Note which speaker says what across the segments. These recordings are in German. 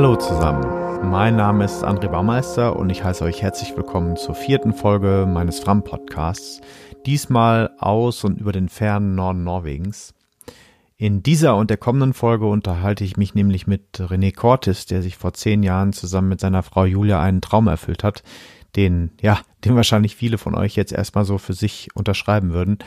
Speaker 1: Hallo zusammen, mein Name ist André Baumeister und ich heiße euch herzlich willkommen zur vierten Folge meines Fram-Podcasts, diesmal aus und über den fernen Norden Norwegens. In dieser und der kommenden Folge unterhalte ich mich nämlich mit René Cortis, der sich vor zehn Jahren zusammen mit seiner Frau Julia einen Traum erfüllt hat, den, ja, den wahrscheinlich viele von euch jetzt erstmal so für sich unterschreiben würden.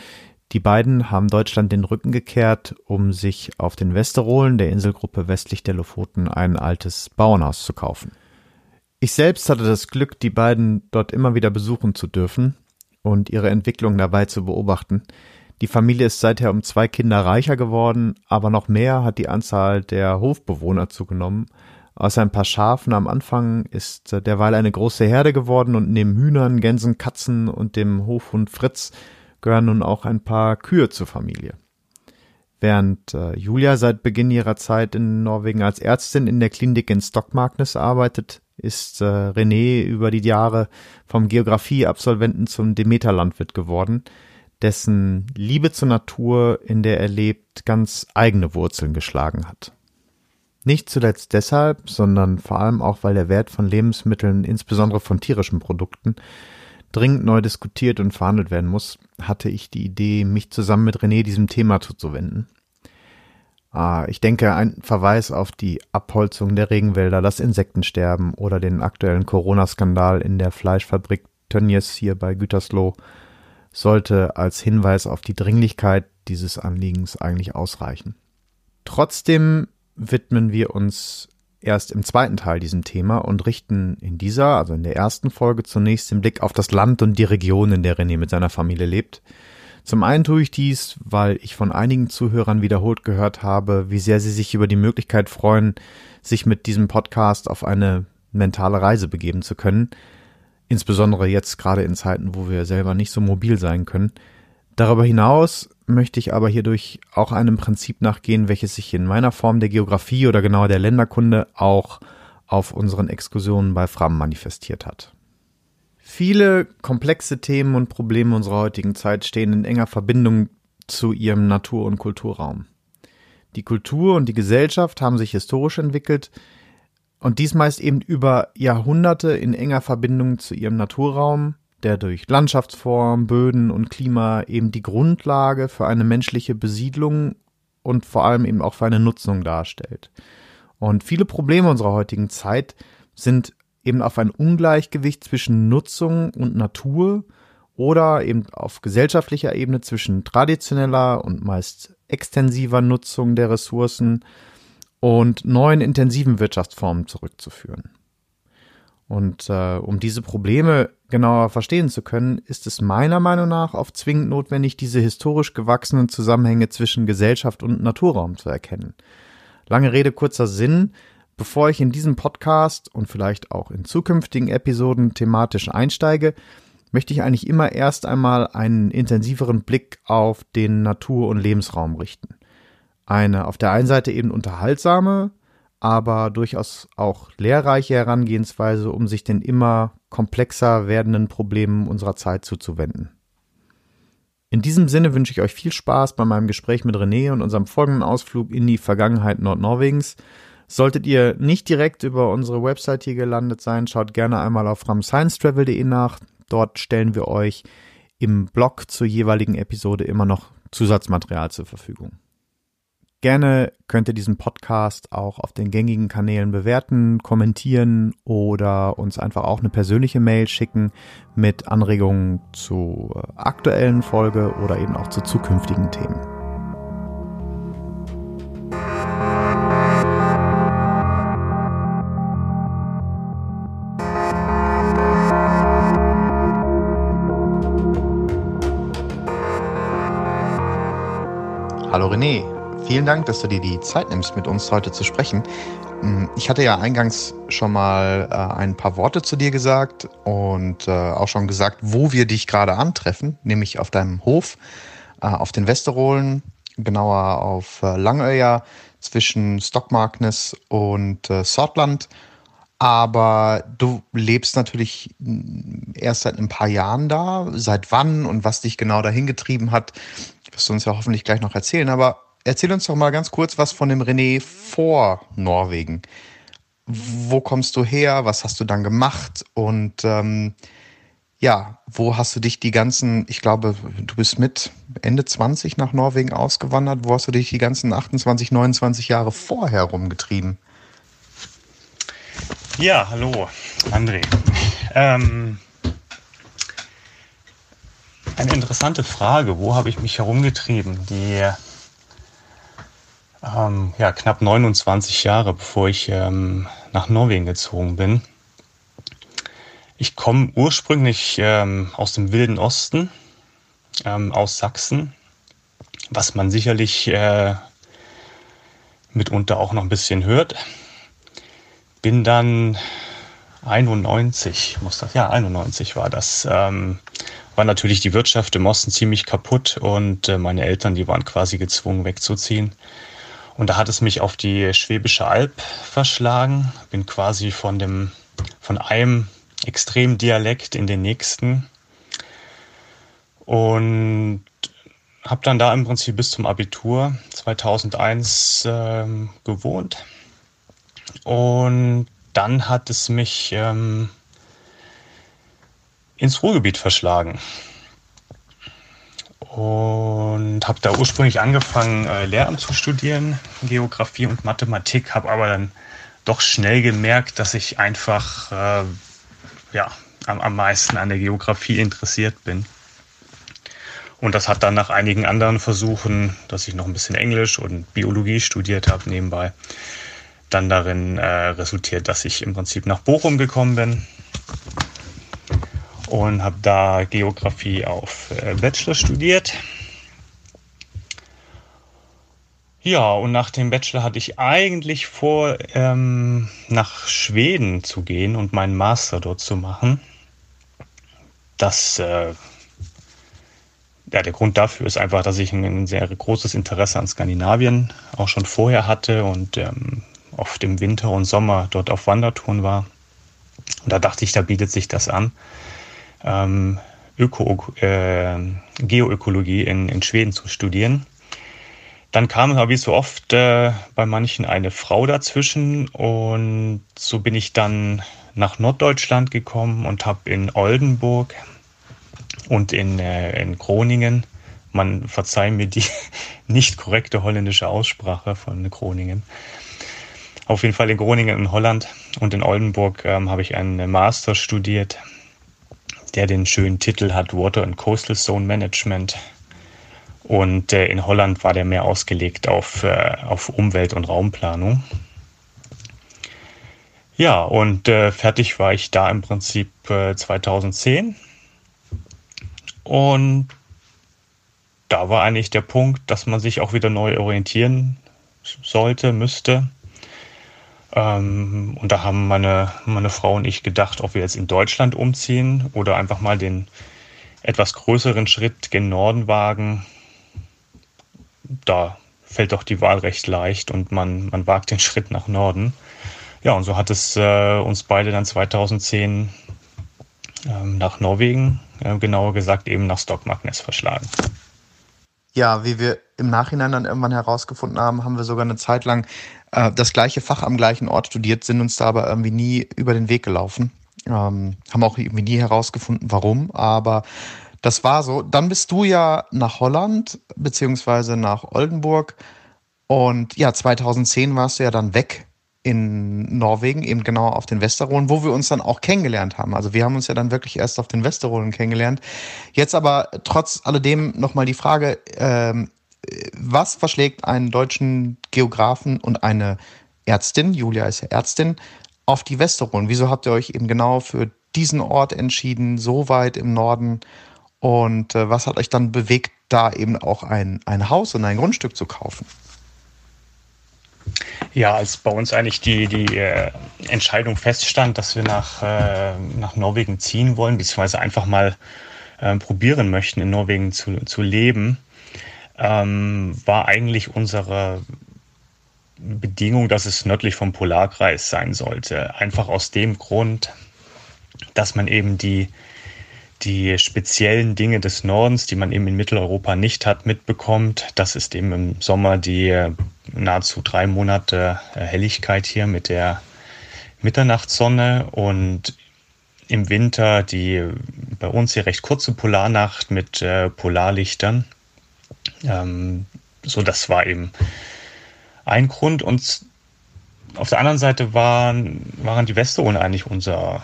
Speaker 1: Die beiden haben Deutschland den Rücken gekehrt, um sich auf den Westerolen der Inselgruppe westlich der Lofoten ein altes Bauernhaus zu kaufen. Ich selbst hatte das Glück, die beiden dort immer wieder besuchen zu dürfen und ihre Entwicklung dabei zu beobachten. Die Familie ist seither um zwei Kinder reicher geworden, aber noch mehr hat die Anzahl der Hofbewohner zugenommen. Außer ein paar Schafen am Anfang ist derweil eine große Herde geworden und neben Hühnern, Gänsen, Katzen und dem Hofhund Fritz gehören nun auch ein paar Kühe zur Familie. Während äh, Julia seit Beginn ihrer Zeit in Norwegen als Ärztin in der Klinik in Stockmarknes arbeitet, ist äh, René über die Jahre vom Geografieabsolventen zum Demeter-Landwirt geworden, dessen Liebe zur Natur, in der er lebt, ganz eigene Wurzeln geschlagen hat. Nicht zuletzt deshalb, sondern vor allem auch, weil der Wert von Lebensmitteln, insbesondere von tierischen Produkten, dringend neu diskutiert und verhandelt werden muss, hatte ich die Idee, mich zusammen mit René diesem Thema zuzuwenden. Ah, ich denke, ein Verweis auf die Abholzung der Regenwälder, das Insektensterben oder den aktuellen Corona-Skandal in der Fleischfabrik Tönnies hier bei Gütersloh sollte als Hinweis auf die Dringlichkeit dieses Anliegens eigentlich ausreichen. Trotzdem widmen wir uns erst im zweiten Teil diesem Thema und richten in dieser, also in der ersten Folge zunächst den Blick auf das Land und die Region, in der René mit seiner Familie lebt. Zum einen tue ich dies, weil ich von einigen Zuhörern wiederholt gehört habe, wie sehr sie sich über die Möglichkeit freuen, sich mit diesem Podcast auf eine mentale Reise begeben zu können. Insbesondere jetzt gerade in Zeiten, wo wir selber nicht so mobil sein können. Darüber hinaus möchte ich aber hierdurch auch einem Prinzip nachgehen, welches sich in meiner Form der Geografie oder genauer der Länderkunde auch auf unseren Exkursionen bei Fram manifestiert hat. Viele komplexe Themen und Probleme unserer heutigen Zeit stehen in enger Verbindung zu ihrem Natur- und Kulturraum. Die Kultur und die Gesellschaft haben sich historisch entwickelt und dies meist eben über Jahrhunderte in enger Verbindung zu ihrem Naturraum, der durch Landschaftsform, Böden und Klima eben die Grundlage für eine menschliche Besiedlung und vor allem eben auch für eine Nutzung darstellt. Und viele Probleme unserer heutigen Zeit sind eben auf ein Ungleichgewicht zwischen Nutzung und Natur oder eben auf gesellschaftlicher Ebene zwischen traditioneller und meist extensiver Nutzung der Ressourcen und neuen intensiven Wirtschaftsformen zurückzuführen. Und äh, um diese Probleme genauer verstehen zu können, ist es meiner Meinung nach oft zwingend notwendig, diese historisch gewachsenen Zusammenhänge zwischen Gesellschaft und Naturraum zu erkennen. Lange Rede, kurzer Sinn. Bevor ich in diesem Podcast und vielleicht auch in zukünftigen Episoden thematisch einsteige, möchte ich eigentlich immer erst einmal einen intensiveren Blick auf den Natur- und Lebensraum richten. Eine auf der einen Seite eben unterhaltsame, aber durchaus auch lehrreiche Herangehensweise, um sich den immer komplexer werdenden Problemen unserer Zeit zuzuwenden. In diesem Sinne wünsche ich euch viel Spaß bei meinem Gespräch mit René und unserem folgenden Ausflug in die Vergangenheit Nordnorwegens. Solltet ihr nicht direkt über unsere Website hier gelandet sein, schaut gerne einmal auf ramsciencetravel.de nach. Dort stellen wir euch im Blog zur jeweiligen Episode immer noch Zusatzmaterial zur Verfügung. Gerne könnt ihr diesen Podcast auch auf den gängigen Kanälen bewerten, kommentieren oder uns einfach auch eine persönliche Mail schicken mit Anregungen zur aktuellen Folge oder eben auch zu zukünftigen Themen. Hallo René. Vielen Dank, dass du dir die Zeit nimmst, mit uns heute zu sprechen. Mm, ich hatte ja eingangs schon mal äh, ein paar Worte zu dir gesagt und äh, auch schon gesagt, wo wir dich gerade antreffen, nämlich auf deinem Hof, äh, auf den Westerolen, genauer auf Langöya zwischen Stockmarknes und Sortland. Aber du lebst natürlich mm, erst seit ein paar Jahren da. Seit wann und was dich genau dahin getrieben hat, wirst du uns ja hoffentlich gleich noch erzählen. Aber Erzähl uns doch mal ganz kurz was von dem René vor Norwegen. wo kommst du her, was hast du dann gemacht und ähm, ja, wo hast du dich die ganzen, ich glaube, du bist mit Ende 20 nach Norwegen ausgewandert, wo hast du dich die ganzen 28, 29 Jahre vorher rumgetrieben?
Speaker 2: Ja, hallo, André. Ähm, eine interessante Frage. Wo habe ich mich herumgetrieben? Die ähm, ja, knapp 29 Jahre, bevor ich ähm, nach Norwegen gezogen bin. Ich komme ursprünglich ähm, aus dem Wilden Osten, ähm, aus Sachsen, was man sicherlich äh, mitunter auch noch ein bisschen hört. Bin dann 91, muss das, ja, 91 war das. Ähm, war natürlich die Wirtschaft im Osten ziemlich kaputt und äh, meine Eltern, die waren quasi gezwungen wegzuziehen. Und da hat es mich auf die Schwäbische Alb verschlagen. Bin quasi von dem, von einem extremen Dialekt in den nächsten. Und habe dann da im Prinzip bis zum Abitur 2001 ähm, gewohnt. Und dann hat es mich ähm, ins Ruhrgebiet verschlagen und habe da ursprünglich angefangen, äh, Lehramt zu studieren, Geografie und Mathematik, habe aber dann doch schnell gemerkt, dass ich einfach äh, ja, am, am meisten an der Geografie interessiert bin. Und das hat dann nach einigen anderen Versuchen, dass ich noch ein bisschen Englisch und Biologie studiert habe nebenbei, dann darin äh, resultiert, dass ich im Prinzip nach Bochum gekommen bin und habe da Geografie auf äh, Bachelor studiert. Ja, und nach dem Bachelor hatte ich eigentlich vor, ähm, nach Schweden zu gehen und meinen Master dort zu machen. Das, äh, ja, der Grund dafür ist einfach, dass ich ein sehr großes Interesse an Skandinavien auch schon vorher hatte und ähm, oft im Winter und Sommer dort auf Wandertouren war. Und da dachte ich, da bietet sich das an ähm, Öko, äh, Geoökologie in, in Schweden zu studieren. Dann kam wie so oft äh, bei manchen eine Frau dazwischen und so bin ich dann nach Norddeutschland gekommen und habe in Oldenburg und in, äh, in Groningen, man verzeiht mir die nicht korrekte holländische Aussprache von Groningen, auf jeden Fall in Groningen in Holland. Und in Oldenburg ähm, habe ich einen Master studiert der den schönen Titel hat Water and Coastal Zone Management. Und äh, in Holland war der mehr ausgelegt auf, äh, auf Umwelt- und Raumplanung. Ja, und äh, fertig war ich da im Prinzip 2010. Äh, und da war eigentlich der Punkt, dass man sich auch wieder neu orientieren sollte, müsste. Ähm, und da haben meine, meine Frau und ich gedacht, ob wir jetzt in Deutschland umziehen oder einfach mal den etwas größeren Schritt gen Norden wagen. Da fällt doch die Wahl recht leicht und man, man wagt den Schritt nach Norden. Ja, und so hat es äh, uns beide dann 2010 ähm, nach Norwegen, äh, genauer gesagt eben nach Stockmarknes verschlagen.
Speaker 1: Ja, wie wir im Nachhinein dann irgendwann herausgefunden haben, haben wir sogar eine Zeit lang äh, das gleiche Fach am gleichen Ort studiert, sind uns da aber irgendwie nie über den Weg gelaufen. Ähm, haben auch irgendwie nie herausgefunden, warum, aber das war so. Dann bist du ja nach Holland, beziehungsweise nach Oldenburg. Und ja, 2010 warst du ja dann weg in Norwegen, eben genau auf den Westerolen, wo wir uns dann auch kennengelernt haben. Also wir haben uns ja dann wirklich erst auf den Westerolen kennengelernt. Jetzt aber trotz alledem nochmal die Frage, ähm, was verschlägt einen deutschen Geografen und eine Ärztin, Julia ist ja Ärztin, auf die Westerolen? Wieso habt ihr euch eben genau für diesen Ort entschieden, so weit im Norden? Und äh, was hat euch dann bewegt, da eben auch ein, ein Haus und ein Grundstück zu kaufen?
Speaker 2: Ja, als bei uns eigentlich die, die äh, Entscheidung feststand, dass wir nach, äh, nach Norwegen ziehen wollen, beziehungsweise einfach mal äh, probieren möchten, in Norwegen zu, zu leben, ähm, war eigentlich unsere Bedingung, dass es nördlich vom Polarkreis sein sollte. Einfach aus dem Grund, dass man eben die, die speziellen Dinge des Nordens, die man eben in Mitteleuropa nicht hat, mitbekommt. Das ist eben im Sommer die nahezu drei Monate Helligkeit hier mit der Mitternachtssonne und im Winter die bei uns hier recht kurze Polarnacht mit äh, Polarlichtern. Ähm, so, das war eben ein Grund. Und auf der anderen Seite waren, waren die Westeronen eigentlich unser,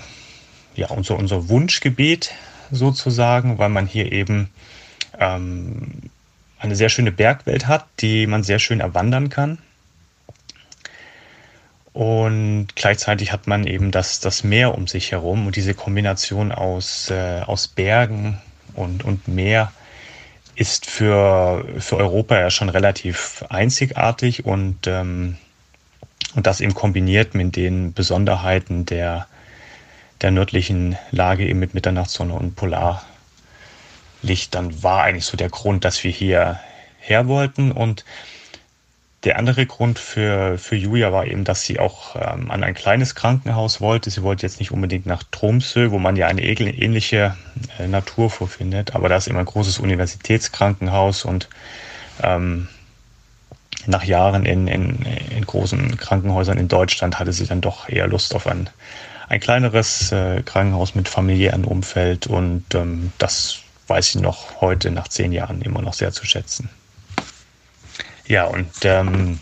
Speaker 2: ja, unser, unser Wunschgebiet sozusagen, weil man hier eben ähm, eine sehr schöne Bergwelt hat, die man sehr schön erwandern kann. Und gleichzeitig hat man eben das, das Meer um sich herum und diese Kombination aus, äh, aus Bergen und, und Meer ist für, für Europa ja schon relativ einzigartig und, ähm, und das eben kombiniert mit den Besonderheiten der, der nördlichen Lage eben mit Mitternachtssonne und Polarlicht, dann war eigentlich so der Grund, dass wir hier her wollten und der andere Grund für, für Julia war eben, dass sie auch ähm, an ein kleines Krankenhaus wollte. Sie wollte jetzt nicht unbedingt nach Tromsø, wo man ja eine ähnliche äh, Natur vorfindet, aber da ist immer ein großes Universitätskrankenhaus und ähm, nach Jahren in, in, in großen Krankenhäusern in Deutschland hatte sie dann doch eher Lust auf ein, ein kleineres äh, Krankenhaus mit familiärem Umfeld und ähm, das weiß sie noch heute nach zehn Jahren immer noch sehr zu schätzen. Ja, und ähm,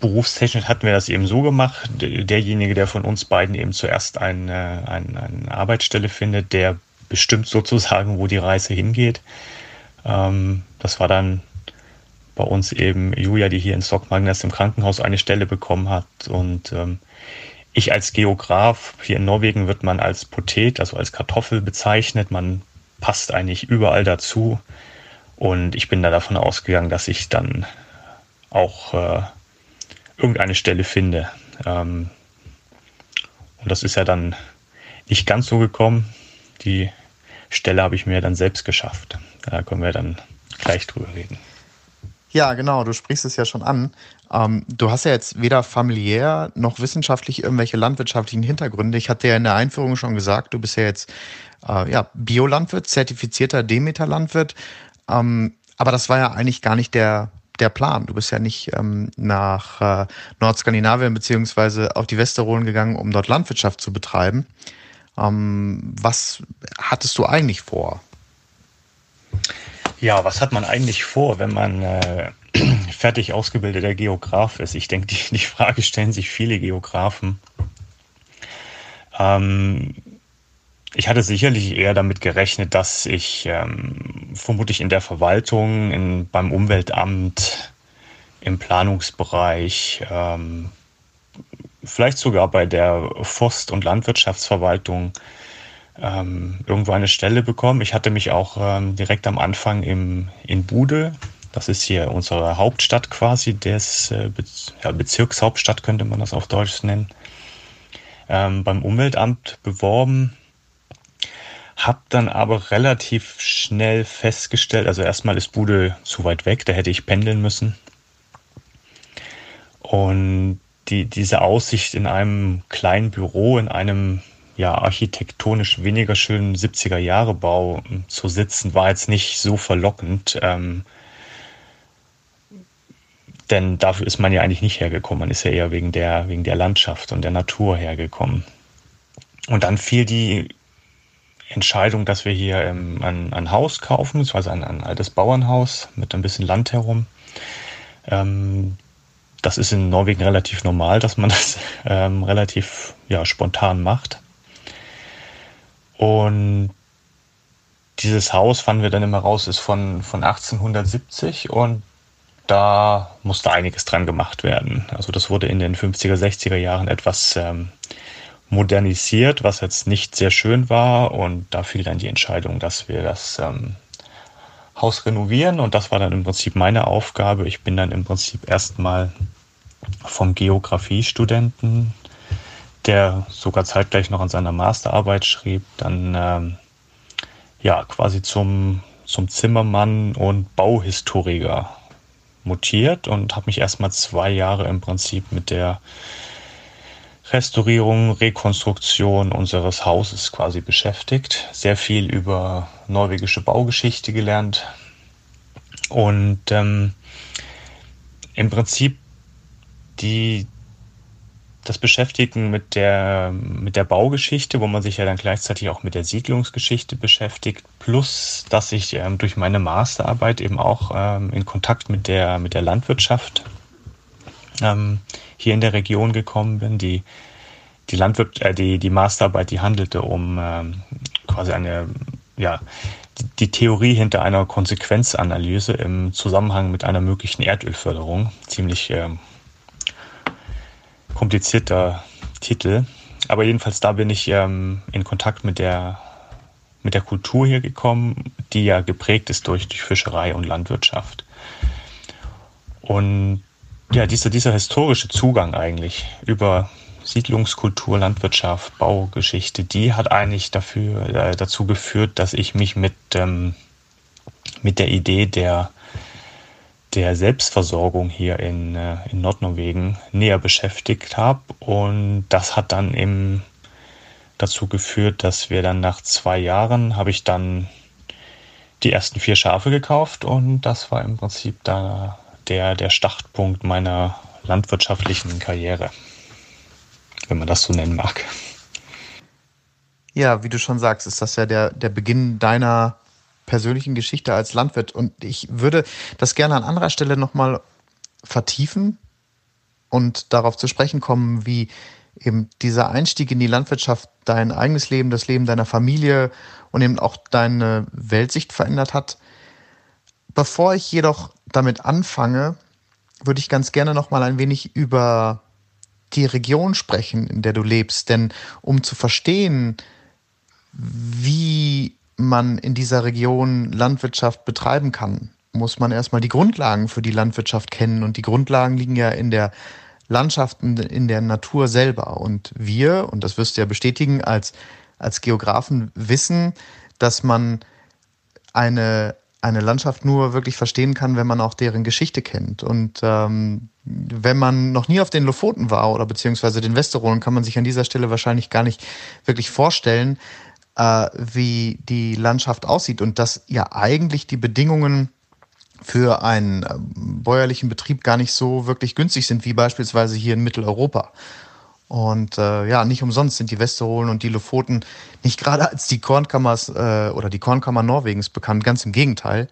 Speaker 2: berufstechnisch hatten wir das eben so gemacht. Derjenige, der von uns beiden eben zuerst eine, eine, eine Arbeitsstelle findet, der bestimmt sozusagen, wo die Reise hingeht. Ähm, das war dann bei uns eben Julia, die hier in Stockmagnes im Krankenhaus eine Stelle bekommen hat. Und ähm, ich als Geograf, hier in Norwegen wird man als Potet, also als Kartoffel bezeichnet. Man passt eigentlich überall dazu. Und ich bin da davon ausgegangen, dass ich dann auch äh, irgendeine Stelle finde. Ähm, und das ist ja dann nicht ganz so gekommen. Die Stelle habe ich mir dann selbst geschafft. Da können wir dann gleich drüber reden.
Speaker 1: Ja, genau, du sprichst es ja schon an. Ähm, du hast ja jetzt weder familiär noch wissenschaftlich irgendwelche landwirtschaftlichen Hintergründe. Ich hatte ja in der Einführung schon gesagt, du bist ja jetzt äh, ja, Biolandwirt, zertifizierter Demeter-Landwirt. Ähm, aber das war ja eigentlich gar nicht der, der Plan. Du bist ja nicht ähm, nach äh, Nordskandinavien beziehungsweise auf die Westerolen gegangen, um dort Landwirtschaft zu betreiben. Ähm, was hattest du eigentlich vor?
Speaker 2: Ja, was hat man eigentlich vor, wenn man äh, fertig ausgebildeter Geograf ist? Ich denke, die, die Frage stellen sich viele Geografen. Ähm, ich hatte sicherlich eher damit gerechnet, dass ich ähm, vermutlich in der Verwaltung, in, beim Umweltamt, im Planungsbereich, ähm, vielleicht sogar bei der Forst- und Landwirtschaftsverwaltung ähm, irgendwo eine Stelle bekomme. Ich hatte mich auch ähm, direkt am Anfang im, in Bude, das ist hier unsere Hauptstadt quasi, des äh, Bezirkshauptstadt könnte man das auf Deutsch nennen, ähm, beim Umweltamt beworben hab dann aber relativ schnell festgestellt, also erstmal ist Bude zu weit weg, da hätte ich pendeln müssen. Und die, diese Aussicht in einem kleinen Büro, in einem ja architektonisch weniger schönen 70er Jahre Bau zu sitzen, war jetzt nicht so verlockend. Ähm, denn dafür ist man ja eigentlich nicht hergekommen. Man ist ja eher wegen der, wegen der Landschaft und der Natur hergekommen. Und dann fiel die Entscheidung, dass wir hier ähm, ein, ein, Haus kaufen, beziehungsweise ein, ein, altes Bauernhaus mit ein bisschen Land herum. Ähm, das ist in Norwegen relativ normal, dass man das ähm, relativ ja, spontan macht. Und dieses Haus, fanden wir dann immer raus, ist von, von 1870 und da musste einiges dran gemacht werden. Also das wurde in den 50er, 60er Jahren etwas ähm, modernisiert, was jetzt nicht sehr schön war. Und da fiel dann die Entscheidung, dass wir das ähm, Haus renovieren. Und das war dann im Prinzip meine Aufgabe. Ich bin dann im Prinzip erstmal vom Geografiestudenten, der sogar zeitgleich noch an seiner Masterarbeit schrieb, dann ähm, ja quasi zum, zum Zimmermann und Bauhistoriker mutiert und habe mich erstmal zwei Jahre im Prinzip mit der Restaurierung, Rekonstruktion unseres Hauses quasi beschäftigt. Sehr viel über norwegische Baugeschichte gelernt. Und ähm, im Prinzip die, das Beschäftigen mit der, mit der Baugeschichte, wo man sich ja dann gleichzeitig auch mit der Siedlungsgeschichte beschäftigt, plus dass ich ähm, durch meine Masterarbeit eben auch ähm, in Kontakt mit der, mit der Landwirtschaft ähm, hier in der Region gekommen bin. Die, die, Landwirt, äh, die, die Masterarbeit, die handelte um ähm, quasi eine, ja, die, die Theorie hinter einer Konsequenzanalyse im Zusammenhang mit einer möglichen Erdölförderung. Ziemlich ähm, komplizierter Titel. Aber jedenfalls da bin ich ähm, in Kontakt mit der, mit der Kultur hier gekommen, die ja geprägt ist durch, durch Fischerei und Landwirtschaft. Und ja, dieser, dieser historische Zugang eigentlich über Siedlungskultur, Landwirtschaft, Baugeschichte, die hat eigentlich dafür, äh, dazu geführt, dass ich mich mit, ähm, mit der Idee der der Selbstversorgung hier in, äh, in Nordnorwegen näher beschäftigt habe. Und das hat dann eben dazu geführt, dass wir dann nach zwei Jahren habe ich dann die ersten vier Schafe gekauft und das war im Prinzip da der, der Startpunkt meiner landwirtschaftlichen Karriere, wenn man das so nennen mag.
Speaker 1: Ja, wie du schon sagst, ist das ja der, der Beginn deiner persönlichen Geschichte als Landwirt. Und ich würde das gerne an anderer Stelle nochmal vertiefen und darauf zu sprechen kommen, wie eben dieser Einstieg in die Landwirtschaft dein eigenes Leben, das Leben deiner Familie und eben auch deine Weltsicht verändert hat. Bevor ich jedoch damit anfange, würde ich ganz gerne noch mal ein wenig über die Region sprechen, in der du lebst, denn um zu verstehen, wie man in dieser Region Landwirtschaft betreiben kann, muss man erstmal die Grundlagen für die Landwirtschaft kennen. Und die Grundlagen liegen ja in der Landschaft, in der Natur selber. Und wir, und das wirst du ja bestätigen, als, als Geografen wissen, dass man eine, eine Landschaft nur wirklich verstehen kann, wenn man auch deren Geschichte kennt. Und ähm, wenn man noch nie auf den Lofoten war oder beziehungsweise den Westerolen, kann man sich an dieser Stelle wahrscheinlich gar nicht wirklich vorstellen, äh, wie die Landschaft aussieht und dass ja eigentlich die Bedingungen für einen äh, bäuerlichen Betrieb gar nicht so wirklich günstig sind, wie beispielsweise hier in Mitteleuropa. Und äh, ja, nicht umsonst sind die Westerolen und die Lofoten nicht gerade als die Kornkammers äh, oder die Kornkammer Norwegens bekannt, ganz im Gegenteil.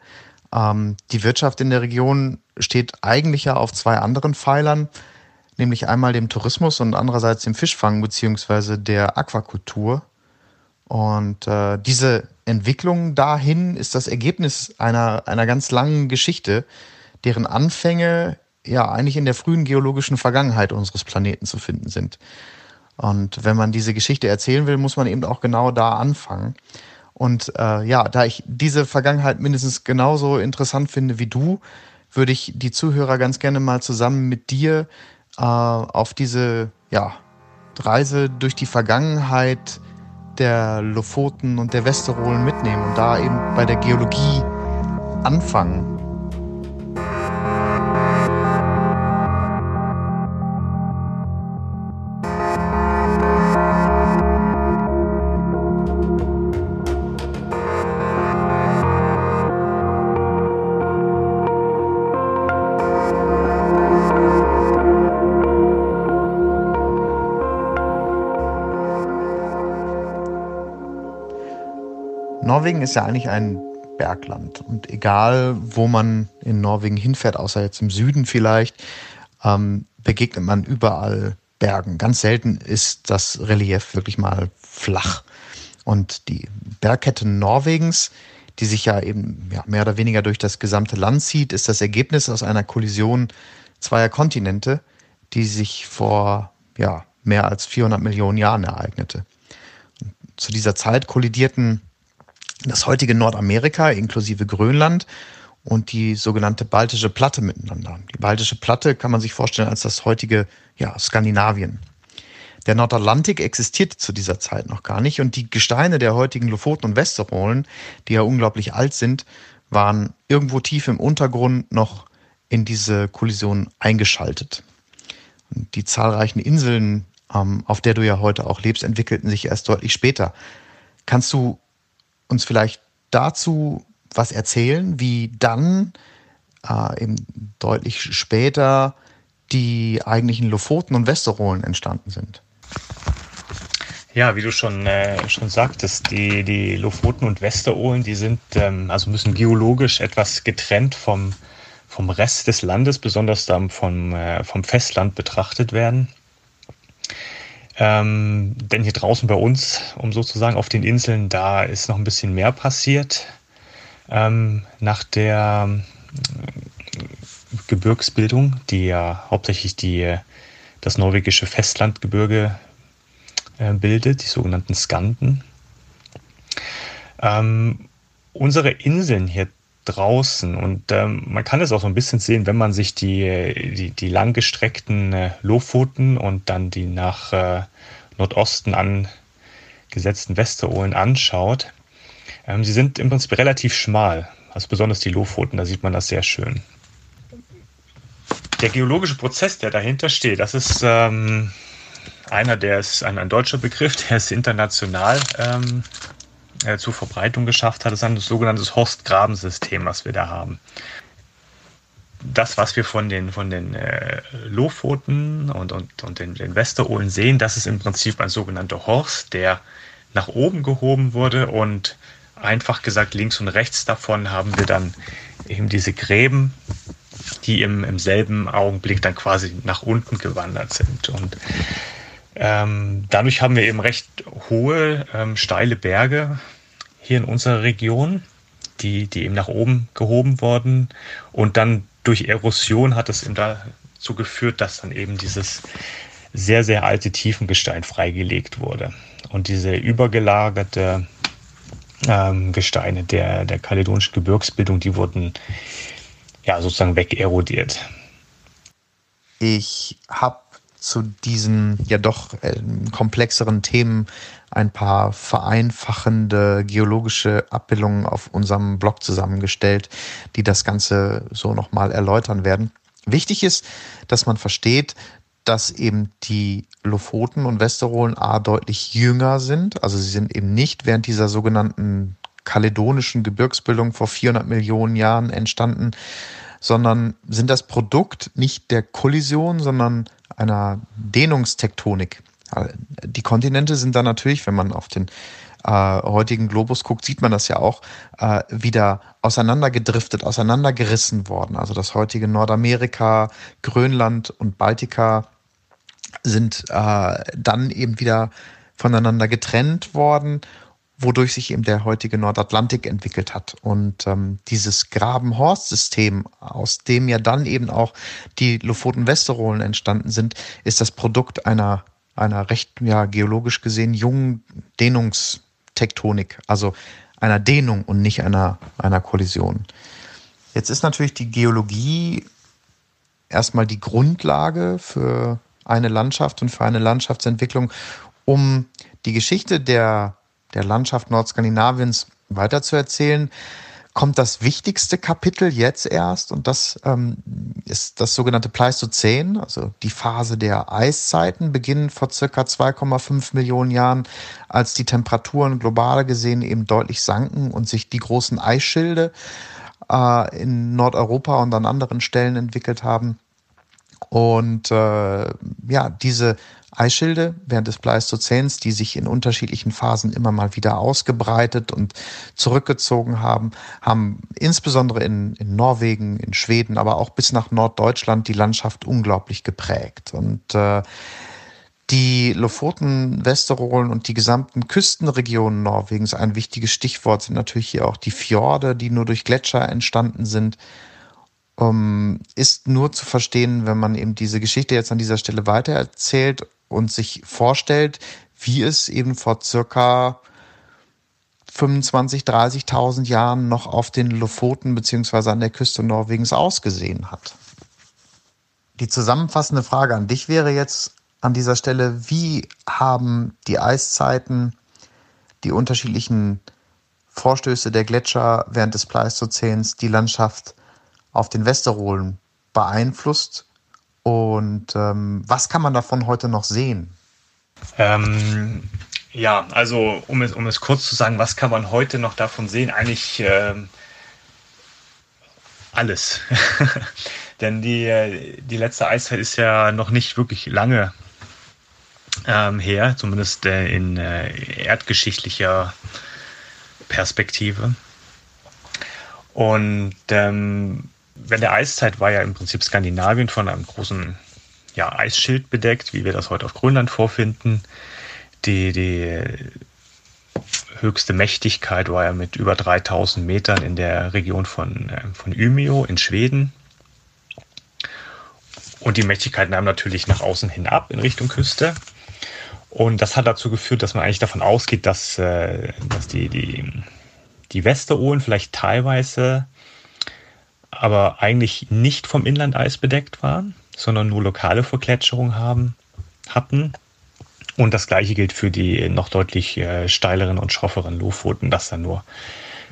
Speaker 1: Ähm, die Wirtschaft in der Region steht eigentlich ja auf zwei anderen Pfeilern, nämlich einmal dem Tourismus und andererseits dem Fischfang beziehungsweise der Aquakultur. Und äh, diese Entwicklung dahin ist das Ergebnis einer, einer ganz langen Geschichte, deren Anfänge ja eigentlich in der frühen geologischen Vergangenheit unseres Planeten zu finden sind. Und wenn man diese Geschichte erzählen will, muss man eben auch genau da anfangen. Und äh, ja, da ich diese Vergangenheit mindestens genauso interessant finde wie du, würde ich die Zuhörer ganz gerne mal zusammen mit dir äh, auf diese ja, Reise durch die Vergangenheit der Lofoten und der Westerolen mitnehmen und da eben bei der Geologie anfangen. Norwegen ist ja eigentlich ein Bergland. Und egal, wo man in Norwegen hinfährt, außer jetzt im Süden vielleicht, ähm, begegnet man überall Bergen. Ganz selten ist das Relief wirklich mal flach. Und die Bergkette Norwegens, die sich ja eben ja, mehr oder weniger durch das gesamte Land zieht, ist das Ergebnis aus einer Kollision zweier Kontinente, die sich vor ja, mehr als 400 Millionen Jahren ereignete. Und zu dieser Zeit kollidierten das heutige Nordamerika inklusive Grönland und die sogenannte Baltische Platte miteinander. Die Baltische Platte kann man sich vorstellen als das heutige ja, Skandinavien. Der Nordatlantik existierte zu dieser Zeit noch gar nicht und die Gesteine der heutigen Lofoten und Westerolen, die ja unglaublich alt sind, waren irgendwo tief im Untergrund noch in diese Kollision eingeschaltet. Und die zahlreichen Inseln, ähm, auf der du ja heute auch lebst, entwickelten sich erst deutlich später. Kannst du uns vielleicht dazu was erzählen, wie dann äh, eben deutlich später die eigentlichen Lofoten und Westerolen entstanden sind.
Speaker 2: Ja, wie du schon, äh, schon sagtest, die, die Lofoten und Westerolen, die sind, ähm, also müssen geologisch etwas getrennt vom, vom Rest des Landes, besonders dann vom, äh, vom Festland betrachtet werden. Ähm, denn hier draußen bei uns, um sozusagen auf den Inseln, da ist noch ein bisschen mehr passiert. Ähm, nach der äh, Gebirgsbildung, die ja hauptsächlich die, das norwegische Festlandgebirge äh, bildet, die sogenannten Skanden. Ähm, unsere Inseln hier draußen und ähm, man kann es auch so ein bisschen sehen, wenn man sich die, die, die langgestreckten äh, Lofoten und dann die nach äh, Nordosten angesetzten Westerolen anschaut. Ähm, sie sind im Prinzip relativ schmal, also besonders die Lofoten, da sieht man das sehr schön. Der geologische Prozess, der dahinter steht, das ist ähm, einer, der ist ein, ein deutscher Begriff, der ist international ähm, äh, zur Verbreitung geschafft hat, ist ein sogenanntes Horstgrabensystem, was wir da haben. Das, was wir von den, von den äh, Lofoten und, und, und den, den Westerolen sehen, das ist im Prinzip ein sogenannter Horst, der nach oben gehoben wurde und einfach gesagt links und rechts davon haben wir dann eben diese Gräben, die im, im selben Augenblick dann quasi nach unten gewandert sind. Und ähm, dadurch haben wir eben recht hohe, ähm, steile Berge hier in unserer Region, die, die eben nach oben gehoben wurden. Und dann durch Erosion hat es eben dazu geführt, dass dann eben dieses sehr, sehr alte Tiefengestein freigelegt wurde. Und diese übergelagerte ähm, Gesteine der, der kaledonischen Gebirgsbildung, die wurden ja sozusagen wegerodiert.
Speaker 1: Ich habe zu diesen ja doch äh, komplexeren Themen ein paar vereinfachende geologische Abbildungen auf unserem Blog zusammengestellt, die das Ganze so nochmal erläutern werden. Wichtig ist, dass man versteht, dass eben die Lofoten und Westerolen A deutlich jünger sind. Also sie sind eben nicht während dieser sogenannten kaledonischen Gebirgsbildung vor 400 Millionen Jahren entstanden, sondern sind das Produkt nicht der Kollision, sondern einer Dehnungstektonik. Die Kontinente sind dann natürlich, wenn man auf den äh, heutigen Globus guckt, sieht man das ja auch, äh, wieder auseinandergedriftet, auseinandergerissen worden. Also das heutige Nordamerika, Grönland und Baltika sind äh, dann eben wieder voneinander getrennt worden wodurch sich eben der heutige Nordatlantik entwickelt hat. Und ähm, dieses Graben-Horst-System, aus dem ja dann eben auch die Lofoten-Westerolen entstanden sind, ist das Produkt einer, einer recht, ja, geologisch gesehen jungen Dehnungstektonik, also einer Dehnung und nicht einer, einer Kollision. Jetzt ist natürlich die Geologie erstmal die Grundlage für eine Landschaft und für eine Landschaftsentwicklung, um die Geschichte der der Landschaft Nordskandinaviens weiterzuerzählen, kommt das wichtigste Kapitel jetzt erst und das ähm, ist das sogenannte Pleistozän, also die Phase der Eiszeiten, beginnen vor circa 2,5 Millionen Jahren, als die Temperaturen global gesehen eben deutlich sanken und sich die großen Eisschilde äh, in Nordeuropa und an anderen Stellen entwickelt haben. Und äh, ja, diese Eisschilde während des Pleistozäns, die sich in unterschiedlichen Phasen immer mal wieder ausgebreitet und zurückgezogen haben, haben insbesondere in, in Norwegen, in Schweden, aber auch bis nach Norddeutschland die Landschaft unglaublich geprägt. Und äh, die Lofoten, Westerolen und die gesamten Küstenregionen Norwegens, ein wichtiges Stichwort sind natürlich hier auch die Fjorde, die nur durch Gletscher entstanden sind, ähm, ist nur zu verstehen, wenn man eben diese Geschichte jetzt an dieser Stelle weitererzählt und sich vorstellt, wie es eben vor circa 25, 30.000 Jahren noch auf den Lofoten beziehungsweise an der Küste Norwegens ausgesehen hat. Die zusammenfassende Frage an dich wäre jetzt an dieser Stelle, wie haben die Eiszeiten, die unterschiedlichen Vorstöße der Gletscher während des Pleistozäns die Landschaft auf den Westerolen beeinflusst und ähm, was kann man davon heute noch sehen?
Speaker 2: Ähm, ja, also um es, um es kurz zu sagen, was kann man heute noch davon sehen? Eigentlich ähm, alles. Denn die, die letzte Eiszeit ist ja noch nicht wirklich lange ähm, her, zumindest äh, in äh, erdgeschichtlicher Perspektive. Und ähm, während der Eiszeit war ja im Prinzip Skandinavien von einem großen ja, Eisschild bedeckt, wie wir das heute auf Grönland vorfinden. Die, die höchste Mächtigkeit war ja mit über 3000 Metern in der Region von, äh, von Umeå in Schweden. Und die Mächtigkeit nahm natürlich nach außen hin ab in Richtung Küste. Und das hat dazu geführt, dass man eigentlich davon ausgeht, dass, äh, dass die, die, die Westerolen vielleicht teilweise aber eigentlich nicht vom Inlandeis bedeckt waren, sondern nur lokale Vergletscherung haben, hatten. Und das gleiche gilt für die noch deutlich äh, steileren und schrofferen Lofoten, dass da nur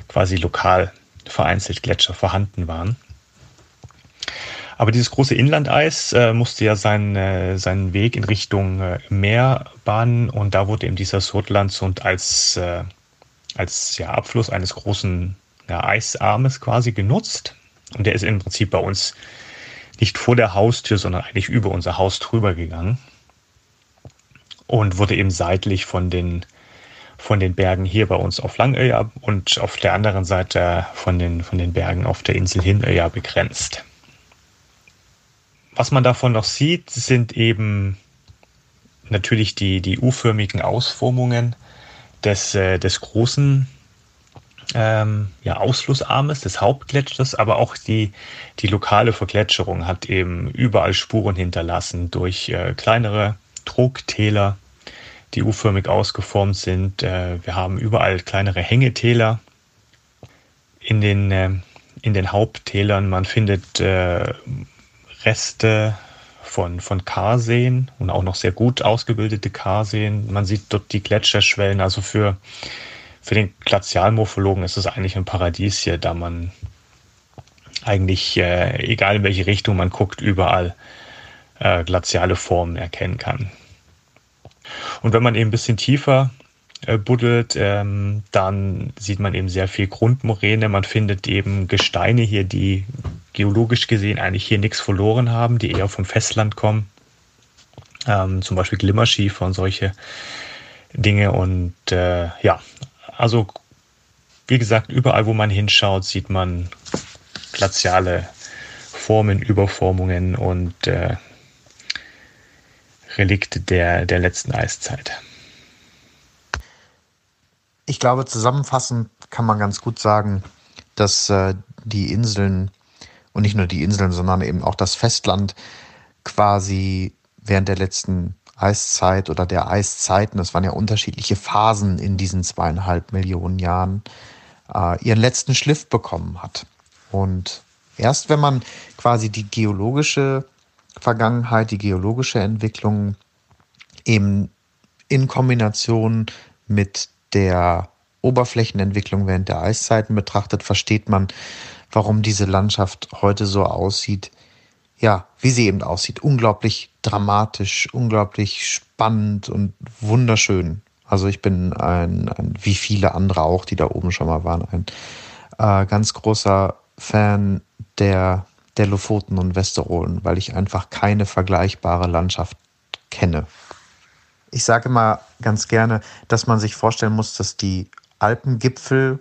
Speaker 2: quasi lokal vereinzelt Gletscher vorhanden waren. Aber dieses große Inlandeis äh, musste ja seinen, äh, seinen Weg in Richtung äh, Meer bahnen und da wurde eben dieser Sotlandsund als, äh, als ja, Abfluss eines großen ja, Eisarmes quasi genutzt. Und der ist im Prinzip bei uns nicht vor der Haustür, sondern eigentlich über unser Haus drüber gegangen und wurde eben seitlich von den von den Bergen hier bei uns auf Langöja und auf der anderen Seite von den, von den Bergen auf der Insel Hinöja begrenzt. Was man davon noch sieht, sind eben natürlich die, die U-förmigen Ausformungen des, äh, des großen ähm, ja, Ausflussarmes, des Hauptgletschers, aber auch die, die lokale Vergletscherung hat eben überall Spuren hinterlassen durch äh, kleinere Trogtäler, die U-förmig ausgeformt sind. Äh, wir haben überall kleinere Hängetäler in den, äh, in den Haupttälern. Man findet äh, Reste von, von Karseen und auch noch sehr gut ausgebildete Karseen. Man sieht dort die Gletscherschwellen. Also für, für den Glazialmorphologen ist es eigentlich ein Paradies hier, da man eigentlich, äh, egal in welche Richtung man guckt, überall äh, glaziale Formen erkennen kann. Und wenn man eben ein bisschen tiefer äh, buddelt, ähm, dann sieht man eben sehr viel Grundmoräne. Man findet eben Gesteine hier, die geologisch gesehen eigentlich hier nichts verloren haben, die eher vom Festland kommen. Ähm, zum Beispiel Glimmerschiefer und solche Dinge. Und äh, ja, also wie gesagt, überall, wo man hinschaut, sieht man glaziale Formen, Überformungen und äh, Relikte der, der letzten Eiszeit.
Speaker 1: Ich glaube, zusammenfassend kann man ganz gut sagen, dass äh, die Inseln und nicht nur die Inseln, sondern eben auch das Festland quasi während der letzten Eiszeit oder der Eiszeiten, das waren ja unterschiedliche Phasen in diesen zweieinhalb Millionen Jahren, äh, ihren letzten Schliff bekommen hat. Und erst wenn man quasi die geologische Vergangenheit, die geologische Entwicklung eben in Kombination mit der Oberflächenentwicklung während der Eiszeiten betrachtet, versteht man, warum diese Landschaft heute so aussieht, ja, wie sie eben aussieht. Unglaublich dramatisch, unglaublich spannend und wunderschön. Also ich bin ein, ein wie viele andere auch, die da oben schon mal waren, ein äh, ganz großer Fan der der Lofoten und Westerolen, weil ich einfach keine vergleichbare Landschaft kenne. Ich sage immer ganz gerne, dass man sich vorstellen muss, dass die Alpengipfel,